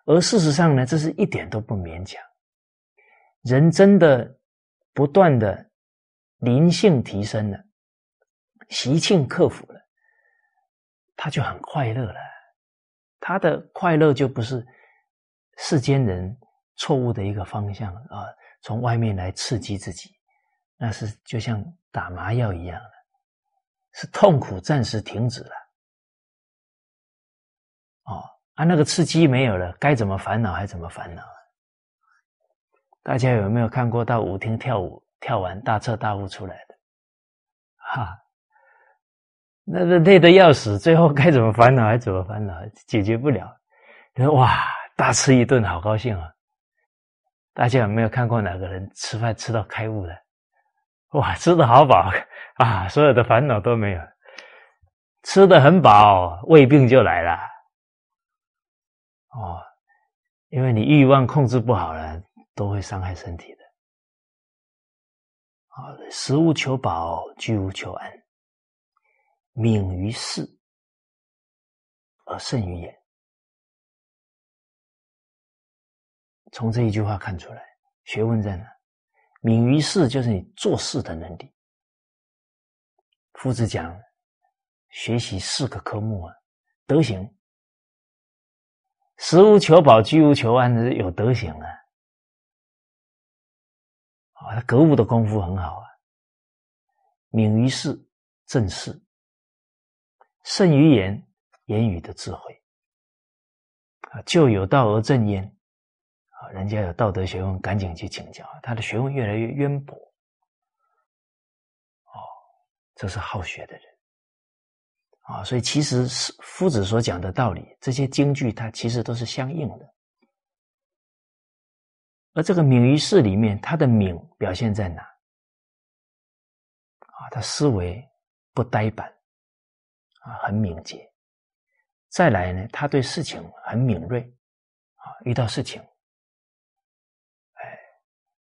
而事实上呢，这是一点都不勉强。人真的不断的。灵性提升了，习性克服了，他就很快乐了。他的快乐就不是世间人错误的一个方向啊，从外面来刺激自己，那是就像打麻药一样的，是痛苦暂时停止了。哦，啊，那个刺激没有了，该怎么烦恼还怎么烦恼？大家有没有看过到舞厅跳舞？跳完大彻大悟出来的，哈，那个累得要死，最后该怎么烦恼还怎么烦恼，解决不了。你说哇，大吃一顿，好高兴啊！大家有没有看过哪个人吃饭吃到开悟的？哇，吃的好饱啊，所有的烦恼都没有，吃的很饱，胃病就来了。哦，因为你欲望控制不好了，都会伤害身体的。啊，食无求饱，居无求安，敏于事而慎于言。从这一句话看出来，学问在哪？敏于事就是你做事的能力。夫子讲，学习四个科目啊，德行。食无求饱，居无求安的有德行啊。啊，他格物的功夫很好啊，敏于事，正事，慎于言，言语的智慧啊，就有道而正焉啊，人家有道德学问，赶紧去请教，他的学问越来越渊博哦，这是好学的人啊，所以其实是夫子所讲的道理，这些京剧它其实都是相应的。而这个敏于事里面，他的敏表现在哪？啊，他思维不呆板，啊，很敏捷。再来呢，他对事情很敏锐，啊，遇到事情，哎，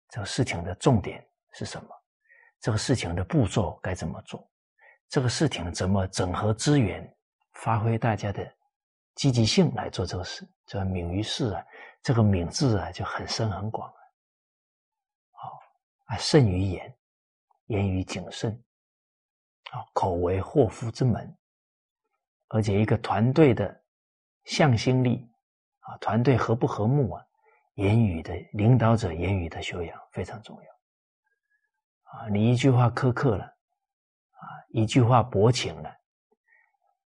这个事情的重点是什么？这个事情的步骤该怎么做？这个事情怎么整合资源，发挥大家的积极性来做这个事？这敏于事啊。这个敏字啊，就很深很广了。好啊，慎于言，言语谨慎，啊，口为祸福之门。而且一个团队的向心力啊，团队和不和睦啊，言语的领导者言语的修养非常重要。啊，你一句话苛刻了，啊，一句话薄情了，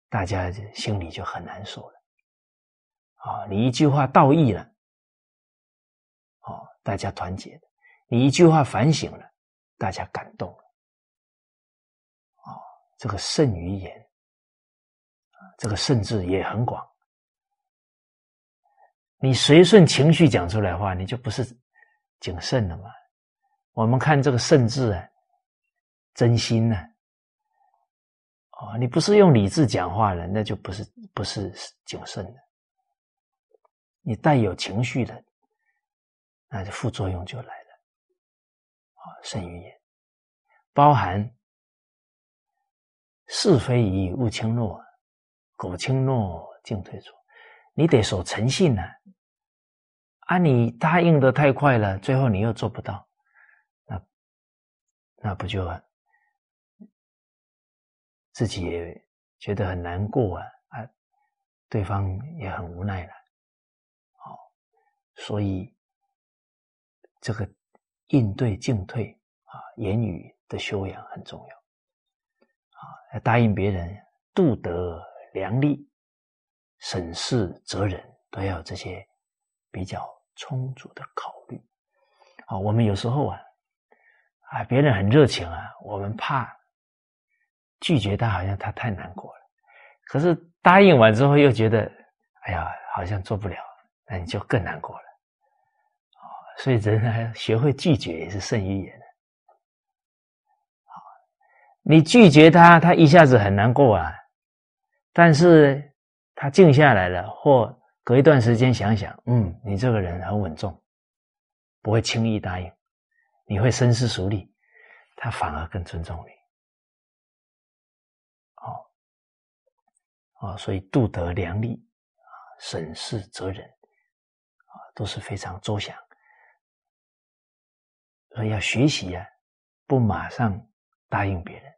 大家心里就很难受了。啊，你一句话道义了，哦，大家团结的；你一句话反省了，大家感动了。啊，这个慎于言，这个慎字也很广。你随顺情绪讲出来话，你就不是谨慎了嘛？我们看这个“慎”字啊，真心呢？哦，你不是用理智讲话了，那就不是不是谨慎的。你带有情绪的，那就副作用就来了。啊，慎于言，包含是非疑勿轻诺，苟轻诺进退错。你得守诚信呢，啊，你答应的太快了，最后你又做不到，那那不就自己也觉得很难过啊。啊，对方也很无奈了，好，所以这个应对进退啊，言语的修养很重要，啊，答应别人，度德良力。审视责任都要这些比较充足的考虑啊！我们有时候啊，啊，别人很热情啊，我们怕拒绝他，好像他太难过了。可是答应完之后又觉得，哎呀，好像做不了，那你就更难过了啊！所以人还学会拒绝也是胜于言！你拒绝他，他一下子很难过啊，但是。他静下来了，或隔一段时间想想，嗯，你这个人很稳重，不会轻易答应，你会深思熟虑，他反而更尊重你。哦，哦，所以度德良力啊，审视责人啊，都是非常周详。所以要学习啊，不马上答应别人，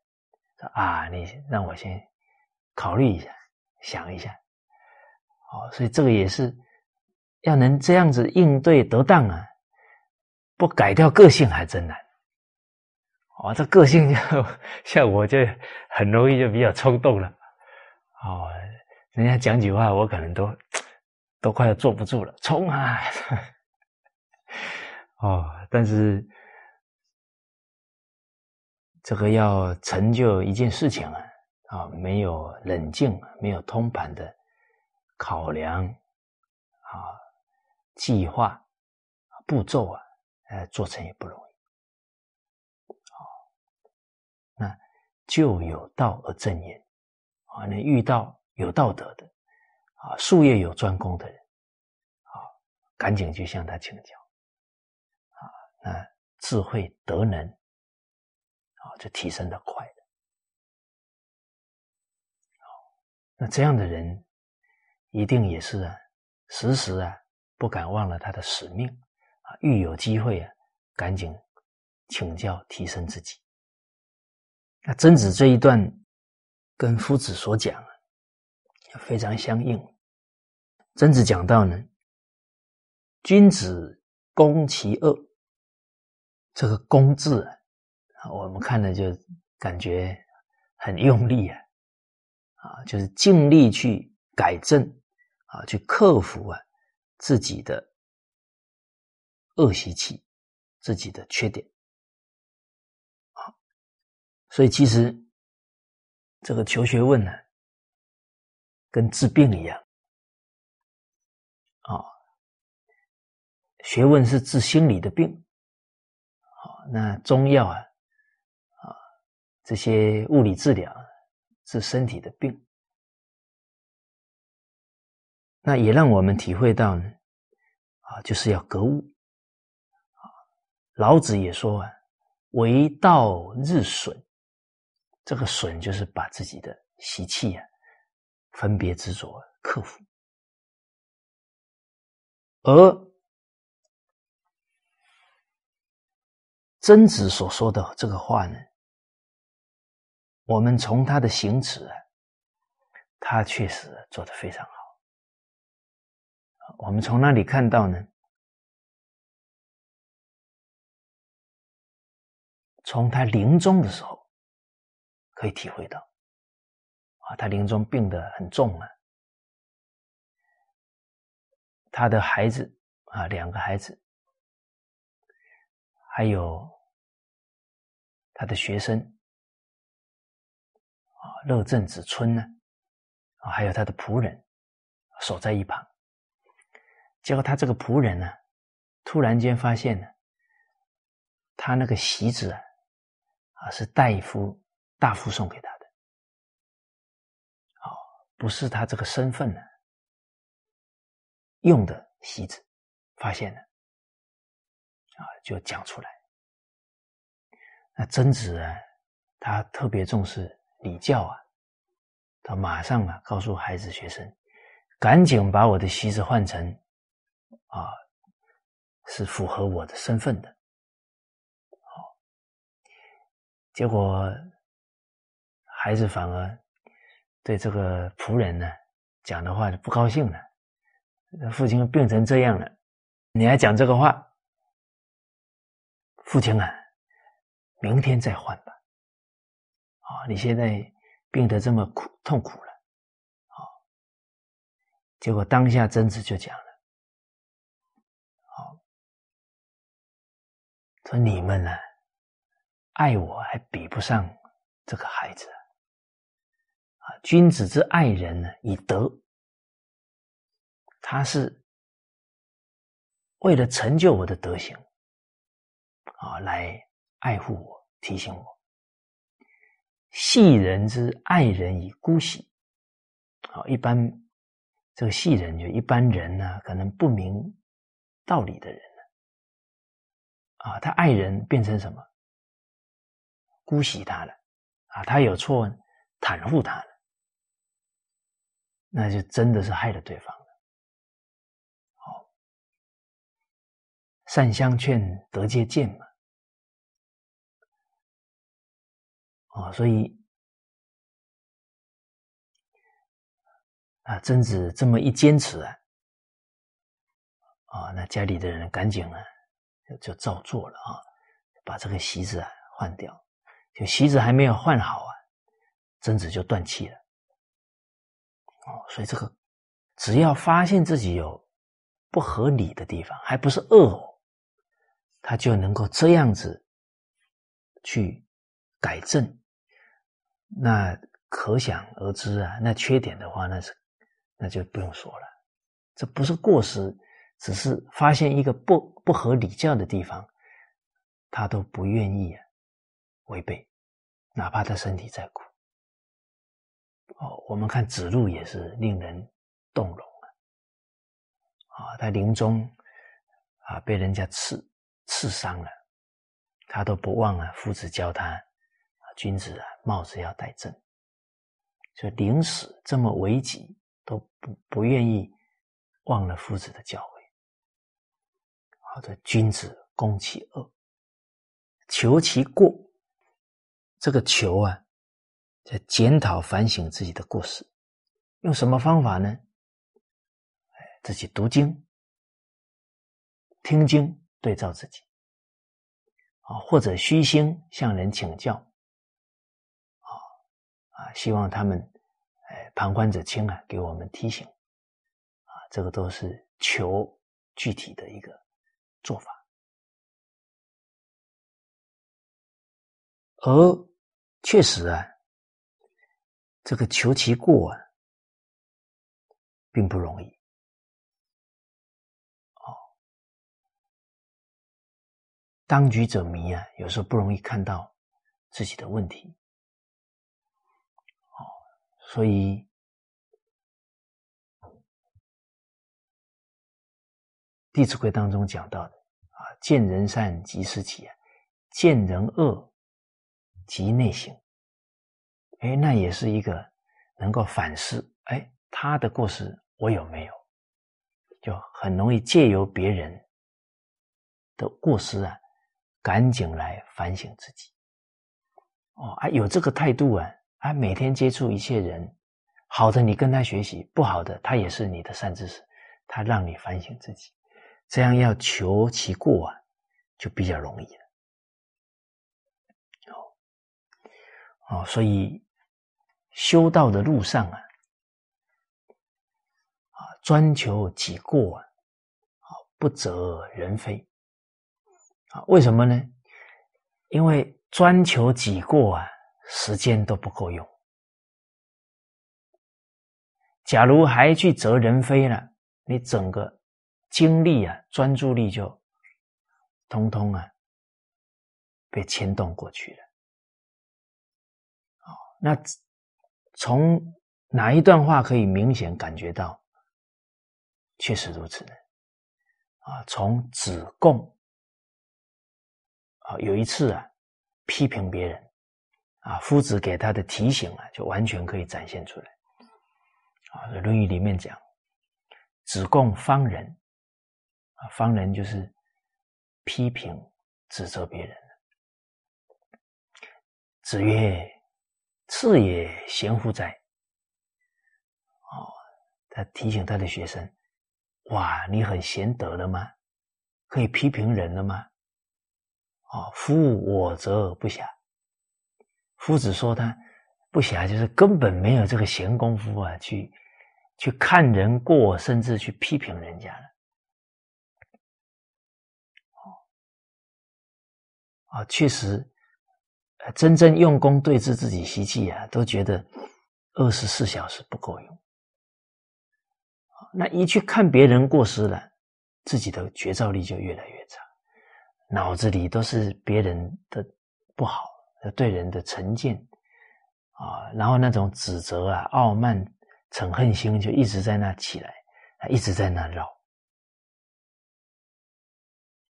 说啊，你让我先考虑一下，想一下。哦，所以这个也是要能这样子应对得当啊，不改掉个性还真难。哦，这个性就 像我就很容易就比较冲动了。哦，人家讲句话，我可能都 都快要坐不住了，冲啊！哦，但是这个要成就一件事情啊，啊，没有冷静，没有通盘的。考量啊，计划步骤啊，呃，做成也不容易。好，那就有道而正言啊，你遇到有道德的啊，术业有专攻的人啊，赶紧去向他请教啊，那智慧德能啊，就提升的快的。好，那这样的人。一定也是啊，时时啊不敢忘了他的使命啊，遇有机会啊，赶紧请教提升自己。那曾子这一段跟夫子所讲啊，非常相应。曾子讲到呢，君子攻其恶，这个“攻”字啊，我们看了就感觉很用力啊，就是尽力去。改正啊，去克服啊自己的恶习气，自己的缺点啊。所以其实这个求学问呢，跟治病一样啊。学问是治心理的病啊，那中药啊啊这些物理治疗治身体的病。那也让我们体会到呢，啊，就是要格物，老子也说啊，为道日损，这个损就是把自己的习气啊，分别执着克服，而曾子所说的这个话呢，我们从他的行持啊，他确实做得非常好。我们从那里看到呢？从他临终的时候可以体会到，啊，他临终病得很重啊，他的孩子啊，两个孩子，还有他的学生。啊，乐正子春呢，啊，还有他的仆人守在一旁，结果他这个仆人呢，突然间发现呢，他那个席子啊。啊，是大夫大夫送给他的，哦，不是他这个身份呢用的席子，发现了，啊，就讲出来。那曾子啊，他特别重视礼教啊，他马上啊告诉孩子学生，赶紧把我的席子换成啊，是符合我的身份的。好结果，孩子反而对这个仆人呢讲的话就不高兴了。父亲病成这样了，你还讲这个话？父亲啊，明天再换吧。啊，你现在病得这么苦痛苦了，啊，结果当下贞子就讲了，说你们呢？爱我还比不上这个孩子啊！君子之爱人呢，以德。他是为了成就我的德行啊，来爱护我、提醒我。戏人之爱人以姑息啊，一般这个戏人就一般人呢，可能不明道理的人，啊，他爱人变成什么？姑息他了，啊，他有错，袒护他了，那就真的是害了对方了。好，善相劝，得借鉴嘛。啊，所以啊，曾子这么一坚持啊，啊，那家里的人赶紧啊，就就照做了啊，把这个席子啊换掉。就席子还没有换好啊，曾子就断气了。哦，所以这个只要发现自己有不合理的地方，还不是恶哦，他就能够这样子去改正。那可想而知啊，那缺点的话，那是那就不用说了。这不是过失，只是发现一个不不合礼教的地方，他都不愿意违背。哪怕他身体再苦，哦，我们看子路也是令人动容啊！啊，他临终啊被人家刺刺伤了，他都不忘啊夫子教他啊，君子啊帽子要戴正，所以临死这么危急都不不愿意忘了夫子的教诲。好的，君子攻其恶，求其过。这个求啊，在检讨反省自己的过失，用什么方法呢？自己读经、听经，对照自己啊，或者虚心向人请教啊啊，希望他们哎，旁观者清啊，给我们提醒啊，这个都是求具体的一个做法。而确实啊，这个求其过啊，并不容易。哦，当局者迷啊，有时候不容易看到自己的问题。哦，所以《弟子规》当中讲到的，见人善即思齐，见人恶。即内省，哎，那也是一个能够反思，哎，他的过失我有没有？就很容易借由别人的过失啊，赶紧来反省自己。哦，啊，有这个态度啊，啊，每天接触一切人，好的你跟他学习，不好的他也是你的善知识，他让你反省自己，这样要求其过啊，就比较容易了。哦哦，所以修道的路上啊，啊，专求己过啊，不责人非啊。为什么呢？因为专求己过啊，时间都不够用。假如还去责人非了，你整个精力啊、专注力就通通啊被牵动过去了。哦，那从哪一段话可以明显感觉到确实如此呢？啊，从子贡啊有一次啊批评别人啊，夫子给他的提醒啊，就完全可以展现出来。啊，《论语》里面讲，子贡方人，啊，方人就是批评、指责别人。子曰：“次也，贤乎哉？”哦，他提醒他的学生：“哇，你很贤德了吗？可以批评人了吗？”哦，夫我则不暇。夫子说他不暇，就是根本没有这个闲工夫啊，去。去看人过，甚至去批评人家了。啊，确实，真正用功对治自己习气啊，都觉得二十四小时不够用。那一去看别人过失了，自己的觉照力就越来越差，脑子里都是别人的不好，对人的成见啊，然后那种指责啊、傲慢。嗔恨心就一直在那起来，一直在那绕。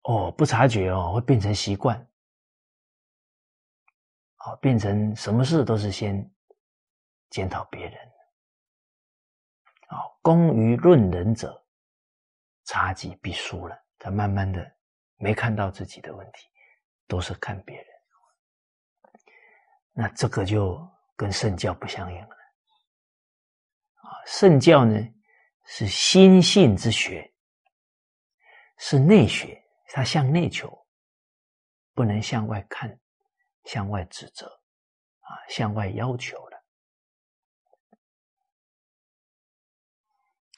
哦，不察觉哦，会变成习惯。好，变成什么事都是先检讨别人。好，功于论人者，察己必输了。他慢慢的没看到自己的问题，都是看别人。那这个就跟圣教不相应了。啊圣教呢，是心性之学，是内学，它向内求，不能向外看，向外指责，啊，向外要求了。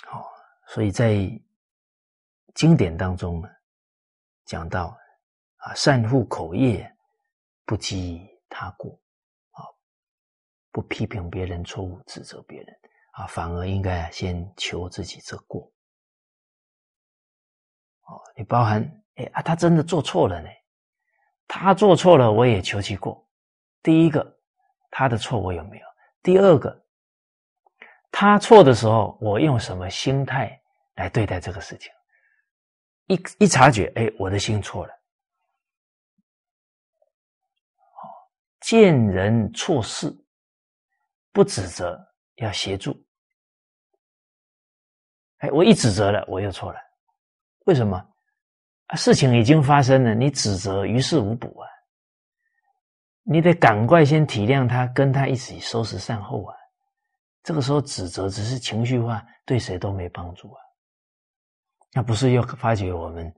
好，所以在经典当中呢，讲到啊，善护口业，不讥他过，啊，不批评别人错误，指责别人。啊，反而应该先求自己这过。哦，你包含哎啊，他真的做错了呢，他做错了，我也求其过。第一个，他的错我有没有？第二个，他错的时候，我用什么心态来对待这个事情？一一察觉，哎，我的心错了。哦，见人错事，不指责，要协助。哎，我一指责了，我又错了，为什么？啊，事情已经发生了，你指责于事无补啊！你得赶快先体谅他，跟他一起收拾善后啊！这个时候指责只是情绪化，对谁都没帮助啊！那不是又发觉我们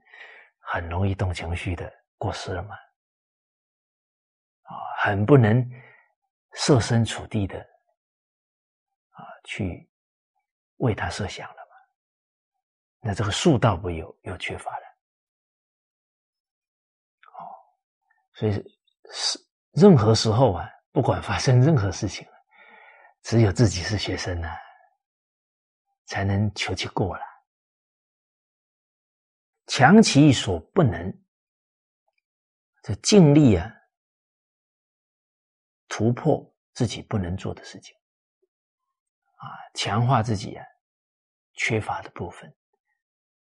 很容易动情绪的过失了吗？啊，很不能设身处地的啊，去为他设想了吗。那这个术道不有又缺乏了，哦，所以是任何时候啊，不管发生任何事情，只有自己是学生呢，才能求其过了。强其所不能，这尽力啊，突破自己不能做的事情，啊，强化自己啊缺乏的部分。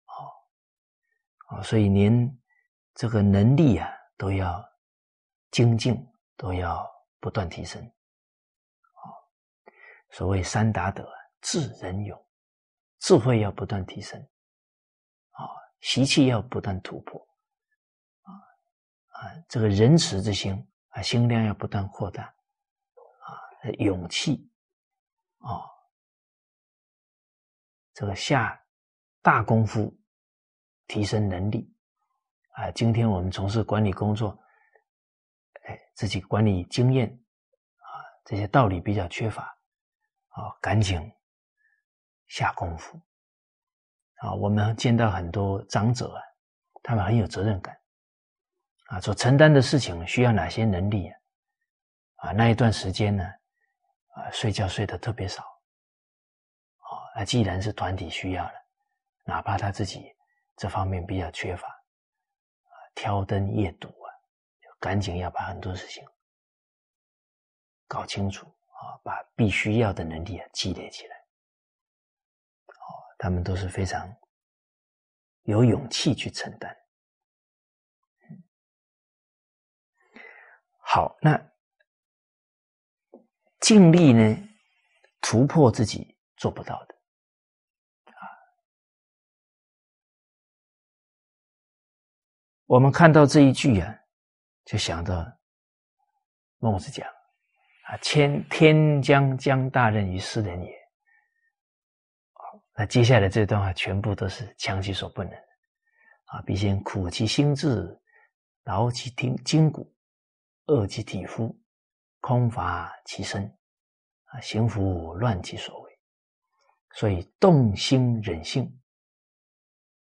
哦，哦，所以连这个能力啊都要精进，都要不断提升。啊，所谓三达德：智、仁、勇。智慧要不断提升，啊，习气要不断突破，啊啊，这个仁慈之心啊，心量要不断扩大，啊，勇气，啊，这个下大功夫。提升能力啊！今天我们从事管理工作，哎，自己管理经验啊，这些道理比较缺乏，啊，赶紧下功夫。啊，我们见到很多长者啊，他们很有责任感，啊，所承担的事情需要哪些能力啊？啊，那一段时间呢，啊，睡觉睡得特别少，啊，那既然是团体需要了，哪怕他自己这方面比较缺乏，啊，挑灯夜读，赶紧要把很多事情搞清楚啊，把必须要的能力啊积累起来。哦他们都是非常有勇气去承担。好，那尽力呢，突破自己做不到的啊。我们看到这一句啊，就想到孟子讲啊：“天天将降大任于斯人也。”那接下来这段话全部都是强其所不能，啊，必先苦其心志，劳其筋筋骨，饿其体肤，空乏其身，啊，行拂乱其所为。所以动心忍性，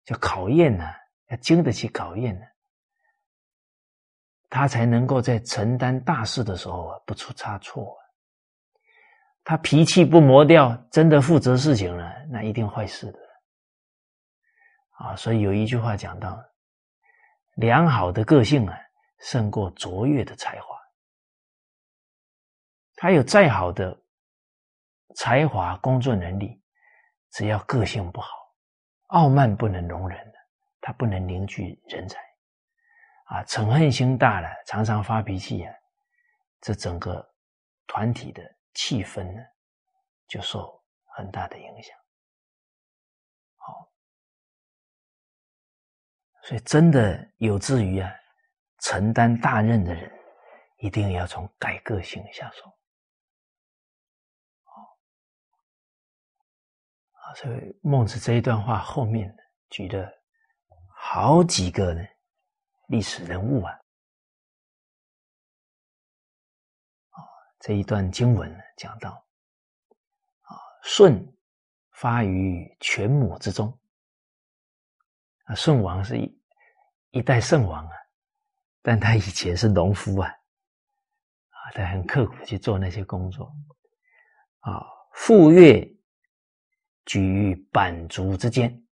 就考验呢，要经得起考验呢，他才能够在承担大事的时候啊，不出差错。他脾气不磨掉，真的负责事情了，那一定坏事的。啊，所以有一句话讲到：良好的个性啊，胜过卓越的才华。他有再好的才华、工作能力，只要个性不好，傲慢不能容忍，他不能凝聚人才。啊，嗔恨心大了，常常发脾气啊，这整个团体的。气氛呢，就受很大的影响。好，所以真的有志于啊承担大任的人，一定要从改个性下手。好，啊，所以孟子这一段话后面举了好几个呢历史人物啊。这一段经文讲到，啊，舜发于犬母之中，啊，舜王是一一代圣王啊，但他以前是农夫啊，啊，他很刻苦去做那些工作，啊，傅说举于版竹之间，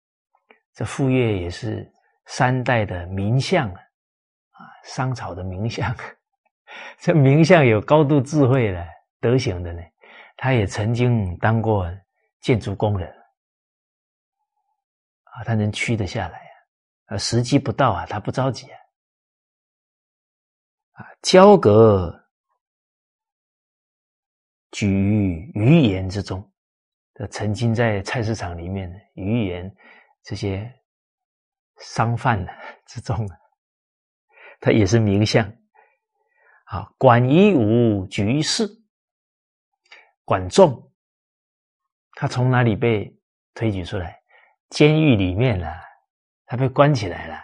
这傅说也是三代的名相，啊，商朝的名相。这名相有高度智慧的德行的呢，他也曾经当过建筑工人啊，他能屈得下来啊，时机不到啊，他不着急啊，啊，交阁举于鱼言之中，他曾经在菜市场里面鱼言这些商贩之中，他也是名相。啊，管夷吾局势，管仲，他从哪里被推举出来？监狱里面了，他被关起来了。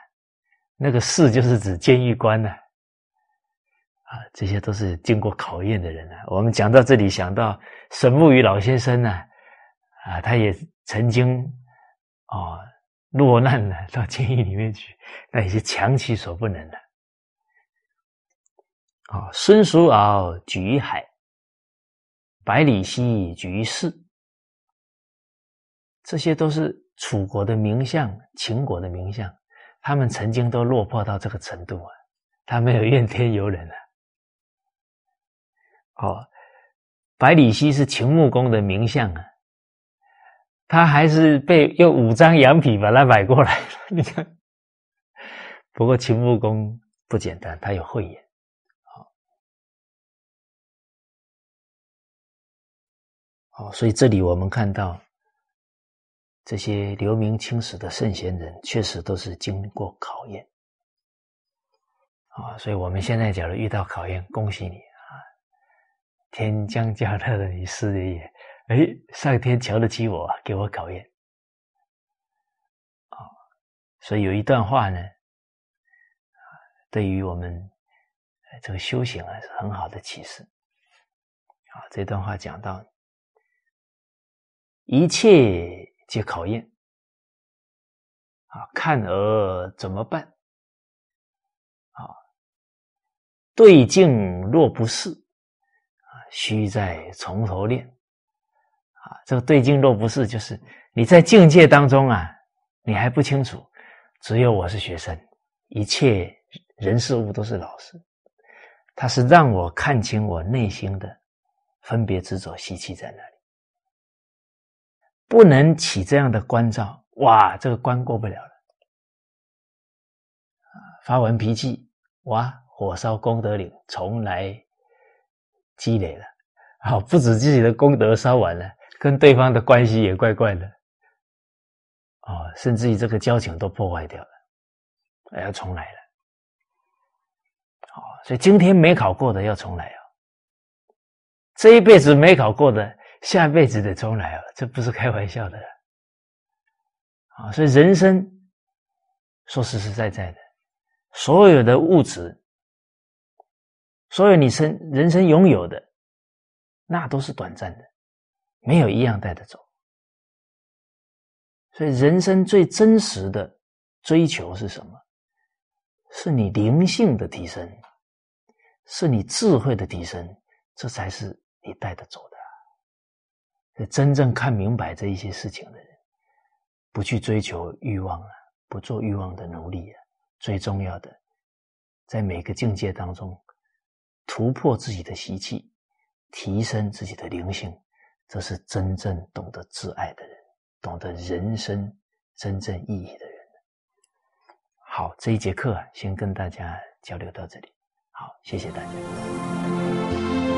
那个士就是指监狱官呢。啊，这些都是经过考验的人啊。我们讲到这里，想到沈木鱼老先生呢，啊，他也曾经哦落难了，到监狱里面去，那也是强其所不能的。啊，孙叔敖举海，百里奚举于市，这些都是楚国的名相、秦国的名相，他们曾经都落魄到这个程度啊，他没有怨天尤人啊。哦，百里奚是秦穆公的名相啊，他还是被用五张羊皮把他买过来了。你看，不过秦穆公不简单，他有慧眼。哦，所以这里我们看到这些留名青史的圣贤人，确实都是经过考验。啊，所以我们现在假如遇到考验，恭喜你啊！天将降大任于斯人也，哎，上天瞧得起我，给我考验。啊，所以有一段话呢，对于我们这个修行啊，是很好的启示。啊，这段话讲到，一切皆考验。啊，看而怎么办？啊，对镜若不是，啊，须再从头练。啊，这个对镜若不是，就是你在境界当中啊，你还不清楚，只有我是学生，一切人事物都是老师。他是让我看清我内心的分别执着习气在哪里，不能起这样的关照，哇，这个关过不了了。发完脾气，哇，火烧功德岭，重来积累了。好，不止自己的功德烧完了，跟对方的关系也怪怪的。哦，甚至于这个交情都破坏掉了，要重来了。哦所以今天没考过的要重来啊！这一辈子没考过的，下辈子得重来啊！这不是开玩笑的啊！所以人生说实实在在的，所有的物质，所有你生人生拥有的，那都是短暂的，没有一样带得走。所以人生最真实的追求是什么？是你灵性的提升。是你智慧的提升，这才是你带得走的。真正看明白这一些事情的人，不去追求欲望啊，不做欲望的奴隶啊，最重要的，在每个境界当中突破自己的习气，提升自己的灵性，这是真正懂得自爱的人，懂得人生真正意义的人。好，这一节课啊，先跟大家交流到这里。好，谢谢大家。